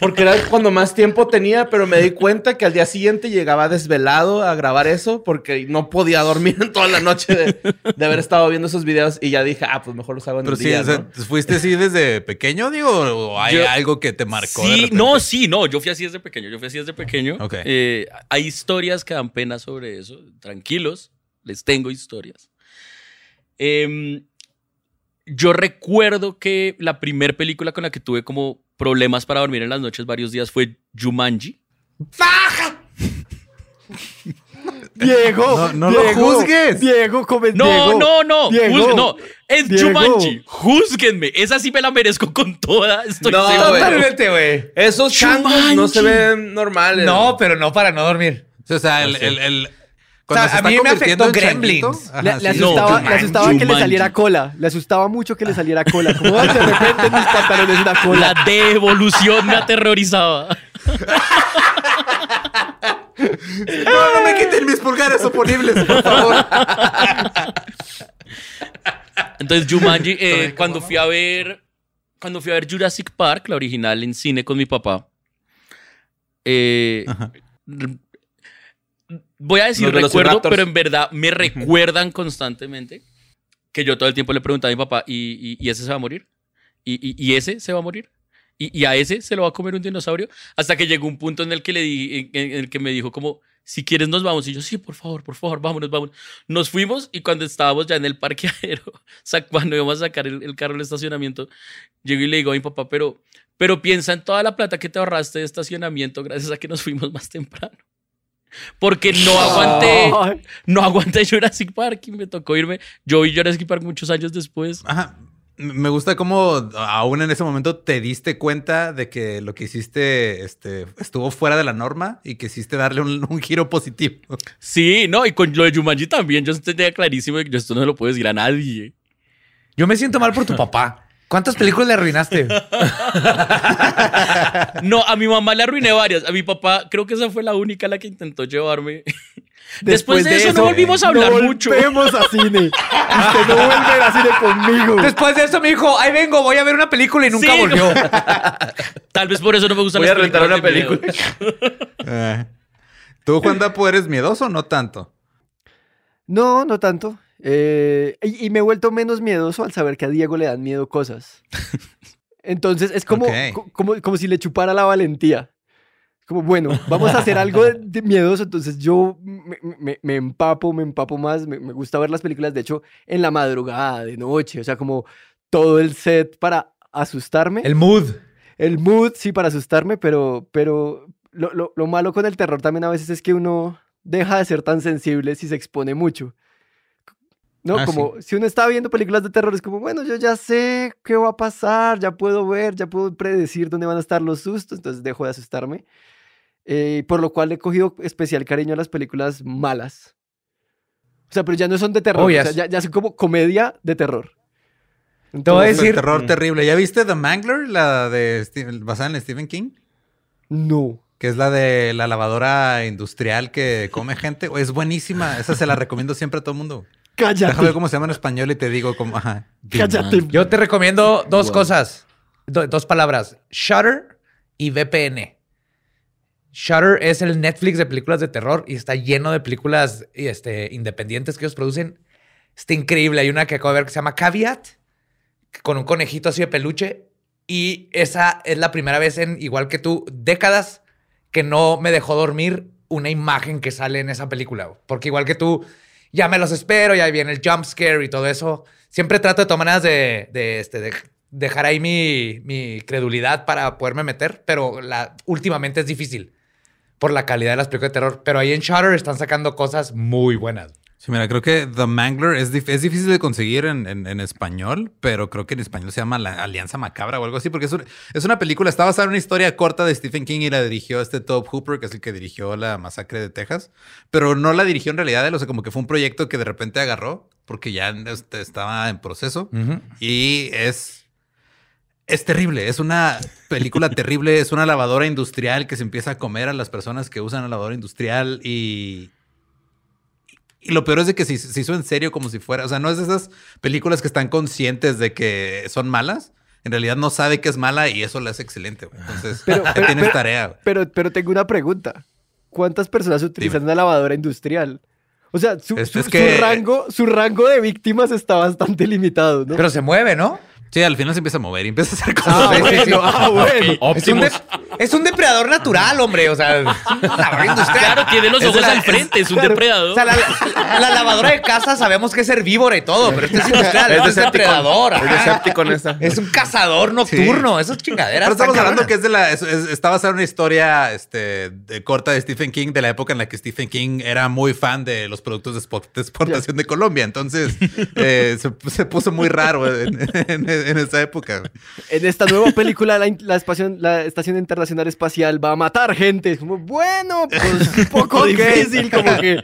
Porque era cuando más tiempo tenía, pero me di cuenta que al día siguiente llegaba desvelado a grabar eso porque no podía dormir en toda la noche de, de haber estado viendo esos videos y ya dije, ah, pues mejor los hago en Pero el sí, día, o sea, ¿no? ¿fuiste así desde pequeño, digo? ¿O hay Yo- algo que te marcó? Sí, no, sí, no. Yo fui así desde pequeño. Yo fui así desde pequeño. Ok. Eh, hay historias que dan pena sobre eso. Tranquilos, les tengo historias. Em, yo recuerdo que la primera película con la que tuve como problemas para dormir en las noches varios días fue Jumanji. Diego, No- no lo juzgues. Diego, come- No, Diego, no, no, Diego, juzgue- no, es Diego. Jumanji. Júzguenme. Esa sí me la merezco con toda. Estoy No. Totalmente, güey. Esos changos no se ven normales. No, pero no para no dormir. O sea, el... el, el- cuando O sea, se a está mí me afectó Gremlins. ajá, Le, le sí. No, asustaba, le Jumanji, asustaba que le saliera cola. Le asustaba mucho que le saliera cola. Como "Ay, de repente en mis pantalones una cola. La devolución me aterrorizaba. No, no me quiten mis pulgares oponibles, por favor. Entonces, Jumanji, eh, cuando fui a ver. Cuando fui a ver Jurassic Park, la original en cine con mi papá. eh, voy a decir Los recuerdo, pero en verdad me recuerdan constantemente que yo todo el tiempo le preguntaba a mi papá, ¿y, y- y ese se va a morir? ¿Y, y- ese se va a morir? ¿Y, a ese se lo va a comer un dinosaurio? Hasta que llegó un punto en el que le di, en, en el que me dijo como, si quieres nos vamos. Y yo, sí, por favor, por favor, vámonos, vámonos. Nos fuimos y cuando estábamos ya en el parqueadero, cuando íbamos a sacar el, el carro del estacionamiento, llego y le digo a mi papá, pero, pero piensa en toda la plata que te ahorraste de estacionamiento gracias a que nos fuimos más temprano. Porque no aguanté, no aguanté Jurassic Park y me tocó irme. Yo vi Jurassic Park muchos años después. Ajá. Me gusta cómo aún en ese momento te diste cuenta de que lo que hiciste este, estuvo fuera de la norma y que hiciste darle un, un giro positivo. Sí, no, y con lo de Jumanji también, yo tenía clarísimo que yo esto no se lo puedo decir a nadie. Yo me siento mal por tu papá. ¿Cuántas películas le arruinaste? No, a mi mamá le arruiné varias. A mi papá, creo que esa fue la única la que intentó llevarme. Después, de, eso, no volvimos a hablar no mucho. volvemos a cine. Usted no vuelve a ir a cine conmigo. Después de eso me dijo, ahí vengo, voy a ver una película y nunca Sí, volvió. Tal vez por eso no me gustan Voy las a rentar una película. Eh. ¿Tú, Juan Dapo, eres miedoso o no tanto? No, no tanto. Eh, y, y me he vuelto menos miedoso al saber que a Diego le dan miedo cosas. Entonces es como, Ok. co- como, como si le chupara la valentía. Como, bueno, vamos a hacer algo de, de miedoso. Entonces yo me, me- me empapo, me empapo más. Me, me gusta ver las películas, de hecho, en la madrugada, de noche. O sea, como todo el set para asustarme. El mood. El mood, sí, para asustarme, pero, pero lo, lo- lo malo con el terror también a veces es que uno deja de ser tan sensible si se expone mucho. ¿No? Ah, como si uno está viendo películas de terror, es como, bueno, yo ya sé qué va a pasar, ya puedo ver, ya puedo predecir dónde van a estar los sustos, entonces dejo de asustarme. Eh, por lo cual he cogido especial cariño a las películas malas. O sea, pero ya no son de terror, Oh, o ya sea, ya, ya son como comedia de terror. Te voy a Entonces, decir- El terror terrible. ¿Ya viste The Mangler, la de Steve- basada en Stephen King? No. Que es la de la lavadora industrial que come gente. Es buenísima. Esa se la recomiendo siempre a todo el mundo. Cállate. Déjame ver cómo se llama en español y te digo cómo. Ajá. Cállate. Yo te recomiendo dos cosas. Do- dos palabras. Shutter y VPN. Shutter es el Netflix de películas de terror y está lleno de películas este, independientes que ellos producen. Está increíble. Hay una que acabo de ver que se llama Caveat, con un conejito así de peluche. Y esa es la primera vez en, igual que tú, décadas que no me dejó dormir una imagen que sale en esa película. Porque igual que tú, ya me los espero, ya viene el jump scare y todo eso. Siempre trato de tomar de, de, este, de dejar ahí mi, mi credulidad para poderme meter, pero la, últimamente es difícil por la calidad de las películas de terror. Pero ahí en Shutter están sacando cosas muy buenas. Sí, mira, creo que The Mangler es, dif- es difícil de conseguir en, en- en español, pero creo que en español se llama La Alianza Macabra o algo así, porque es, un- es una película, está basada en una historia corta de Stephen King y la dirigió este Tobe Hooper, que es el que dirigió la masacre de Texas, pero no la dirigió en realidad, él, o sea, como que fue un proyecto que de repente agarró, porque ya este, estaba en proceso, y es... Es terrible, es una película terrible, es una lavadora industrial que se empieza a comer a las personas que usan la lavadora industrial y, y lo peor es de que se, se hizo en serio como si fuera, o sea, no es de esas películas que están conscientes de que son malas, en realidad no sabe que es mala y eso la hace excelente. güey. Entonces, Pero- tienes pero- tarea. Pero, pero tengo una pregunta. ¿Cuántas personas utilizan una lavadora industrial? O sea, su, Es- su- es que- su rango, su rango de víctimas está bastante limitado, ¿no? Pero se mueve, ¿no? Sí, al final se empieza a mover y empieza a hacer cosas. ah, sí, sí. bueno, ah, bueno. Es un, de- es un depredador natural, hombre. O sea, es industrial. Claro, tiene los Es ojos la- al frente, es, un claro. depredador. O sea, la, la lavadora de casa sabemos que es herbívora y todo, pero este es industrial, Es ¿no? es Decepticon. depredador. Es ajá. Decepticon esta. Es un cazador nocturno. Esas chingaderas. Pero estamos están hablando que cabronas. es de la. es- es- está basada en una historia este, de, corta de Stephen King, de la época en la que Stephen King era muy fan de los productos de, expo- de exportación de Colombia. Entonces eh, se, se puso muy raro en, en- en esa época. güey. En esta nueva película, la, in- la, espación- la Estación Internacional Espacial va a matar gente. Es como, bueno, pues un poco difícil, como que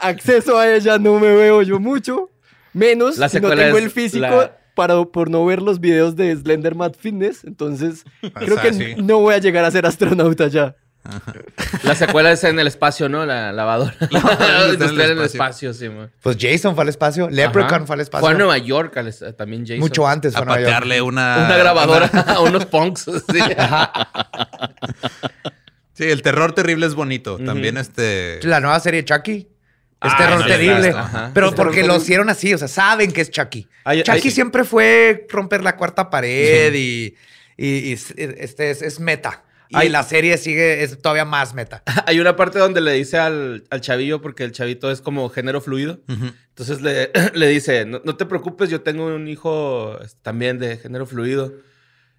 acceso a ella no me veo yo mucho. Menos La si no tengo el físico la- para, por no ver los videos de Slenderman Fitness. Entonces, creo sea, que sí. no voy a llegar a ser astronauta ya. La secuela es en el espacio, ¿no? La lavadora. lavadora industrial en el espacio. sí, man. Pues Jason fue al espacio. Leprechaun Ajá. fue al espacio. Fue a Nueva York también Jason. Mucho antes fue A a Nueva York. patearle una. Una grabadora a unos punks. Sí. Sí, el terror terrible es bonito. También este. La nueva serie Chucky. Es Ah, terror terrible. Pero Es terror porque lo hicieron así, o sea, saben que es Chucky. Chucky siempre fue romper la cuarta pared y, y- y es, este es, es meta. Y Hay- la serie sigue, es todavía más meta. Hay una parte donde le dice al, al chavillo, porque el chavito es como género fluido. Entonces le, le dice, no, no te preocupes, yo tengo un hijo este, también de género fluido.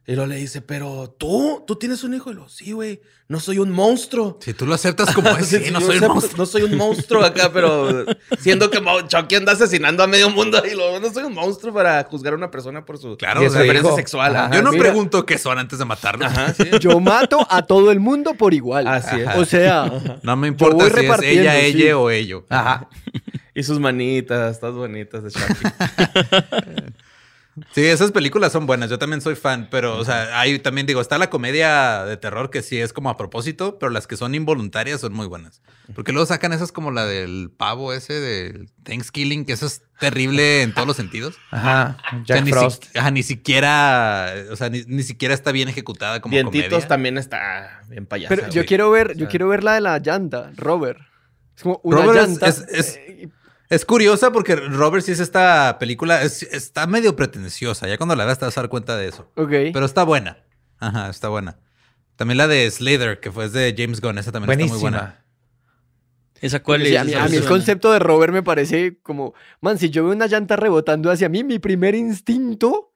Y luego le dice, pero tú, tú tienes un hijo. Y lo, sí, güey, no soy un monstruo. Si tú lo aceptas como es, sí, no soy un acepto- monstruo. No soy un monstruo acá, pero siendo que Chucky anda asesinando a medio mundo y luego no soy un monstruo para juzgar a una persona por su Claro, y o su sea, preferencia hijo. sexual. Ajá. Yo no mira. pregunto qué son antes de matarlos. Ajá, sí. Yo mato a todo el mundo por igual. Así es. O sea, No me importa si es ella, sí. ella o ello. Ajá. Y sus manitas, estas bonitas de Chucky. Sí, esas películas son buenas. Yo también soy fan, pero, o sea, hay también digo, está la comedia de terror que sí es como a propósito, pero las que son involuntarias son muy buenas. Porque luego sacan esas como la del pavo ese del Thanksgiving, que eso es terrible en todos los sentidos. Ajá. O sea, Jack ni, Frost. si- ajá, ni siquiera, o sea, ni, ni siquiera está bien ejecutada como Dientitos comedia. también está bien payasa. pero yo güey. quiero ver, O yo sea, quiero ver la de la llanta, Robert. Es como una Robert es- llanta. es- es- eh, Es curiosa porque Robert sí es esta película, es- está medio pretenciosa. Ya cuando la veas te vas a dar cuenta de eso. ok. Pero está buena. Ajá, está buena. También la de Slither, que fue es de James Gunn, esa también está muy buena. Buenísima. ¿Esa cuál Sí, es? a mí, a mí el concepto de Robert me parece como, man, si yo veo una llanta rebotando hacia mí, mi primer instinto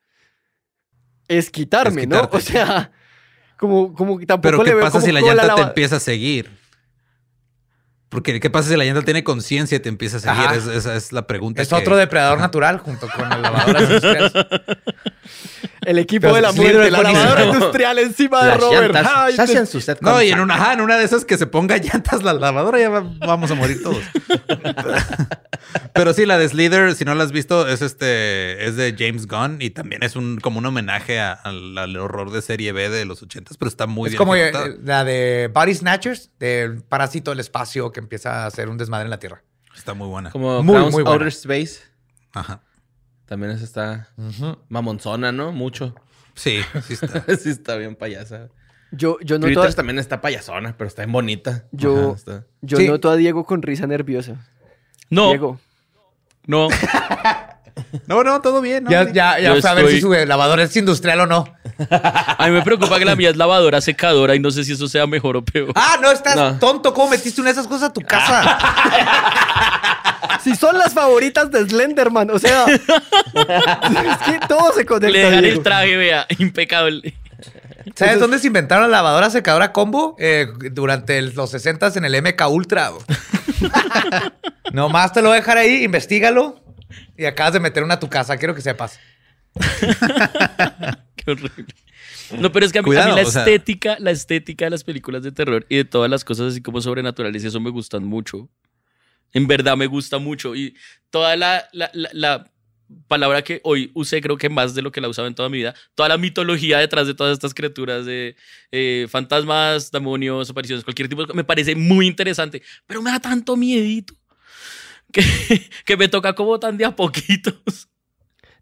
es quitarme, Es ¿no? O sea, como, como que tampoco Pero le ¿qué veo pasa como si la llanta te empieza a seguir? Porque ¿qué pasa si la llanta tiene conciencia y te empieza a seguir? Es- esa es la pregunta. Es que- otro depredador natural junto con el lavadora industrial. El equipo Pero de la muerte, es la lavadora industrial encima de Las Robert. llantas Ay, sacian te- su sed No, con y en una, ajá, en una de esas que se ponga llantas la lavadora ya va- vamos a morir todos. Pero sí, la de Slither, si no la has visto, es este es de James Gunn y también es un como un homenaje a- al, al horror de serie B de los ochentas, pero está muy es bien como eh, ejecutada. la de Body Snatchers, del parásito del espacio que empieza a hacer un desmadre en la Tierra. Está muy buena. Como Muy, Clowns muy buena. Outer Space. Ajá. También esa está mamonzona, ¿no? Mucho. Sí, sí está. sí está bien payasa. Yo, yo a, también está payasona, pero está bien bonita. Yo- Ajá, está- yo Sí. noto a Diego con risa nerviosa. No, Diego. no. No, no, todo bien. ¿no? Ya, ya, ya Yo fue a ver si su lavadora es industrial o no. A mí me preocupa que la mía es lavadora secadora y no sé si eso sea mejor o peor. Ah, no, estás No. tonto. ¿Cómo metiste una de esas cosas a tu casa? Si son las favoritas de Slenderman, o sea, es que todo se conecta. Le Diego. el traje, vea, impecable. ¿Sabes dónde se inventaron la lavadora secadora combo? Eh, durante el- los 60 en el MK Ultra. Nomás te lo voy a dejar ahí, investigalo. Y acabas de meter una a tu casa, quiero que sepas. Qué horrible. No, pero es que a mí, a Cuidado, mí la o sea- estética, la estética de las películas de terror y de todas las cosas así como sobrenaturales, eso me gustan mucho. En verdad me gusta mucho. Y toda la, la, la- la palabra que hoy usé, creo que más de lo que la usaba en toda mi vida, toda la mitología detrás de todas estas criaturas de eh, fantasmas, demonios, apariciones, cualquier tipo de me parece muy interesante, pero me da tanto miedito que, que me toca como tan de a poquitos.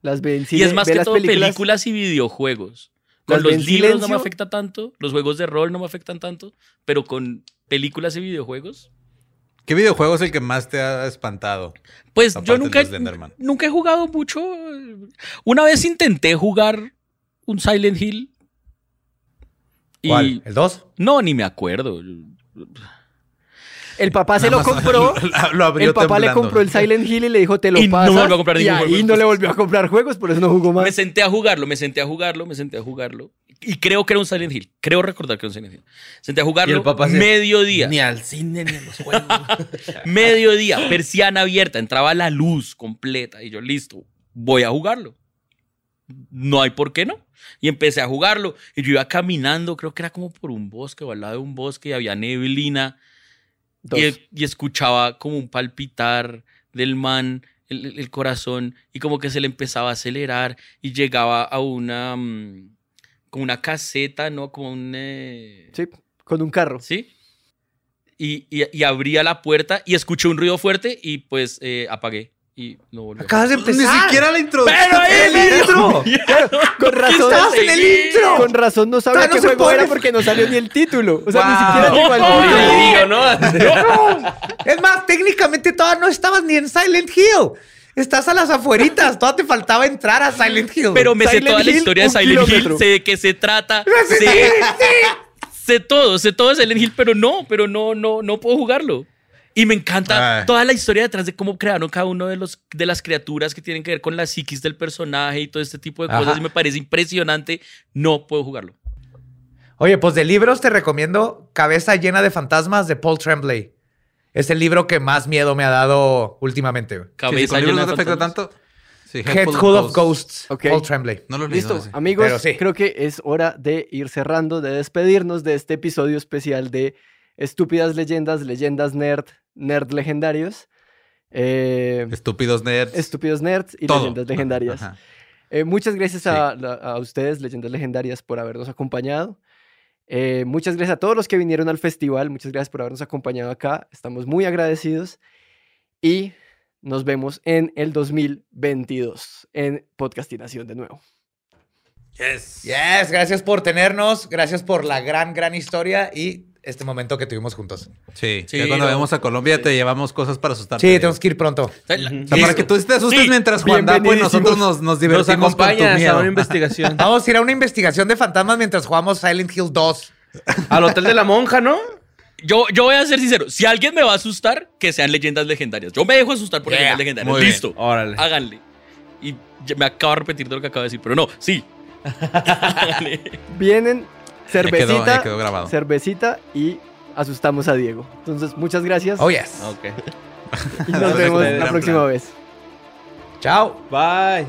Las ve en Y es más ve que todo películas, y videojuegos. Con los libros no me afecta tanto, los juegos de rol no me afectan tanto, pero con películas y videojuegos. ¿Qué videojuego es el que más te ha espantado? Pues yo nunca, nunca he jugado mucho. Una vez intenté jugar un Silent Hill. Y ¿Cuál? ¿El 2? no, ni me acuerdo. El papá se lo compró. lo- lo abrió El papá le temblando. compró el Silent Hill y le dijo, te lo Y no me volvió a comprar y ningún ahí juego no le volvió a comprar juegos, por eso no jugó Me más. senté a jugarlo, me senté a jugarlo, me senté a jugarlo. Y creo que era un Silent Hill. Creo recordar que era un Silent Hill. Senté a Y jugarlo el papá se- mediodía. Ni al cine ni a los juegos. Mediodía, persiana abierta, entraba la luz completa y yo, listo, voy a jugarlo. No hay por qué no. Y empecé a jugarlo y yo iba caminando, creo que era como por un bosque o al lado de un bosque y había neblina. Y, y escuchaba como un palpitar del man, el, corazón y como que se le empezaba a acelerar y llegaba a una, mm, como una caseta, ¿no? Como un... eh, Sí, con un carro. ¿Sí? Y, y- y abría la puerta y escuché un ruido fuerte y pues eh, apagué. Y no volvió. a Acabas de Ni empezar. siquiera la introducción. ¡Pero ahí ¡El intro! Con razón. estabas en el intro? Con razón no sabía qué se juego era porque no salió ni el título. O sea, ni siquiera llegó al No, título. no, Digo, ¿no? Es más, técnicamente todavía no estabas ni en Silent Hill. Estás a las afueritas. Todavía te faltaba entrar a Silent Hill. Pero me sé toda la Hill, historia de Silent Hill, sé de qué se trata, sé, sé todo, sé todo de Silent Hill, pero no, pero no, no, no puedo jugarlo. Y me encanta Ay. toda la historia detrás de cómo crearon cada uno de, los, de las criaturas que tienen que ver con la psiquis del personaje y todo este tipo de Ajá. cosas. Y me parece impresionante. No puedo jugarlo. Oye, pues de libros te recomiendo Cabeza llena de fantasmas de Paul Tremblay. Es el libro que más miedo me ha dado últimamente. Sí, si Cabeza libros llena no de te afecta fantasmas. tanto. Sí, Head Full of Ghosts, Ok. Paul Tremblay. No lo. Listo, ese. amigos, Pero sí. creo que es hora de ir cerrando, de despedirnos de este episodio especial de Estúpidas Leyendas, Leyendas Nerd, Nerd Legendarios. Eh, Estúpidos nerds. estúpidos Nerds y Todo. Leyendas Legendarias. Eh, muchas gracias a, a ustedes, Leyendas Legendarias, por habernos acompañado. Eh, muchas gracias a todos los que vinieron al festival. Muchas gracias por habernos acompañado acá. Estamos muy agradecidos. Y nos vemos en el 2022 en Podcastinación de nuevo. Yes. Yes, gracias por tenernos, gracias por la gran, gran historia y este momento que tuvimos juntos. Sí, Sí, ya cuando no. vayamos a Colombia te llevamos cosas para asustarte. Sí, tenemos que ir pronto. O sea, para que tú te asustes Sí. mientras Juan Dapo y nosotros Bienvenidísimos. nos, nos Nos divertimos con tu acompañas a miedo. una investigación. Vamos a ir a una investigación de fantasmas mientras jugamos Silent Hill 2. Al hotel de la monja, ¿no? Yo, yo voy a ser sincero. Si alguien me va a asustar, que sean leyendas legendarias. Yo me dejo asustar por Yeah. leyendas legendarias. Muy bien. Listo. Órale. Háganle. Y me acabo de repetir de lo que acabo de decir, pero no, sí. Háganle. Vienen Ya quedó- cervecita, ya quedó grabado. cervecita y asustamos a Diego. Entonces, muchas gracias Oh, yes. Ok. y nos vemos la próxima vez. Chao. Bye.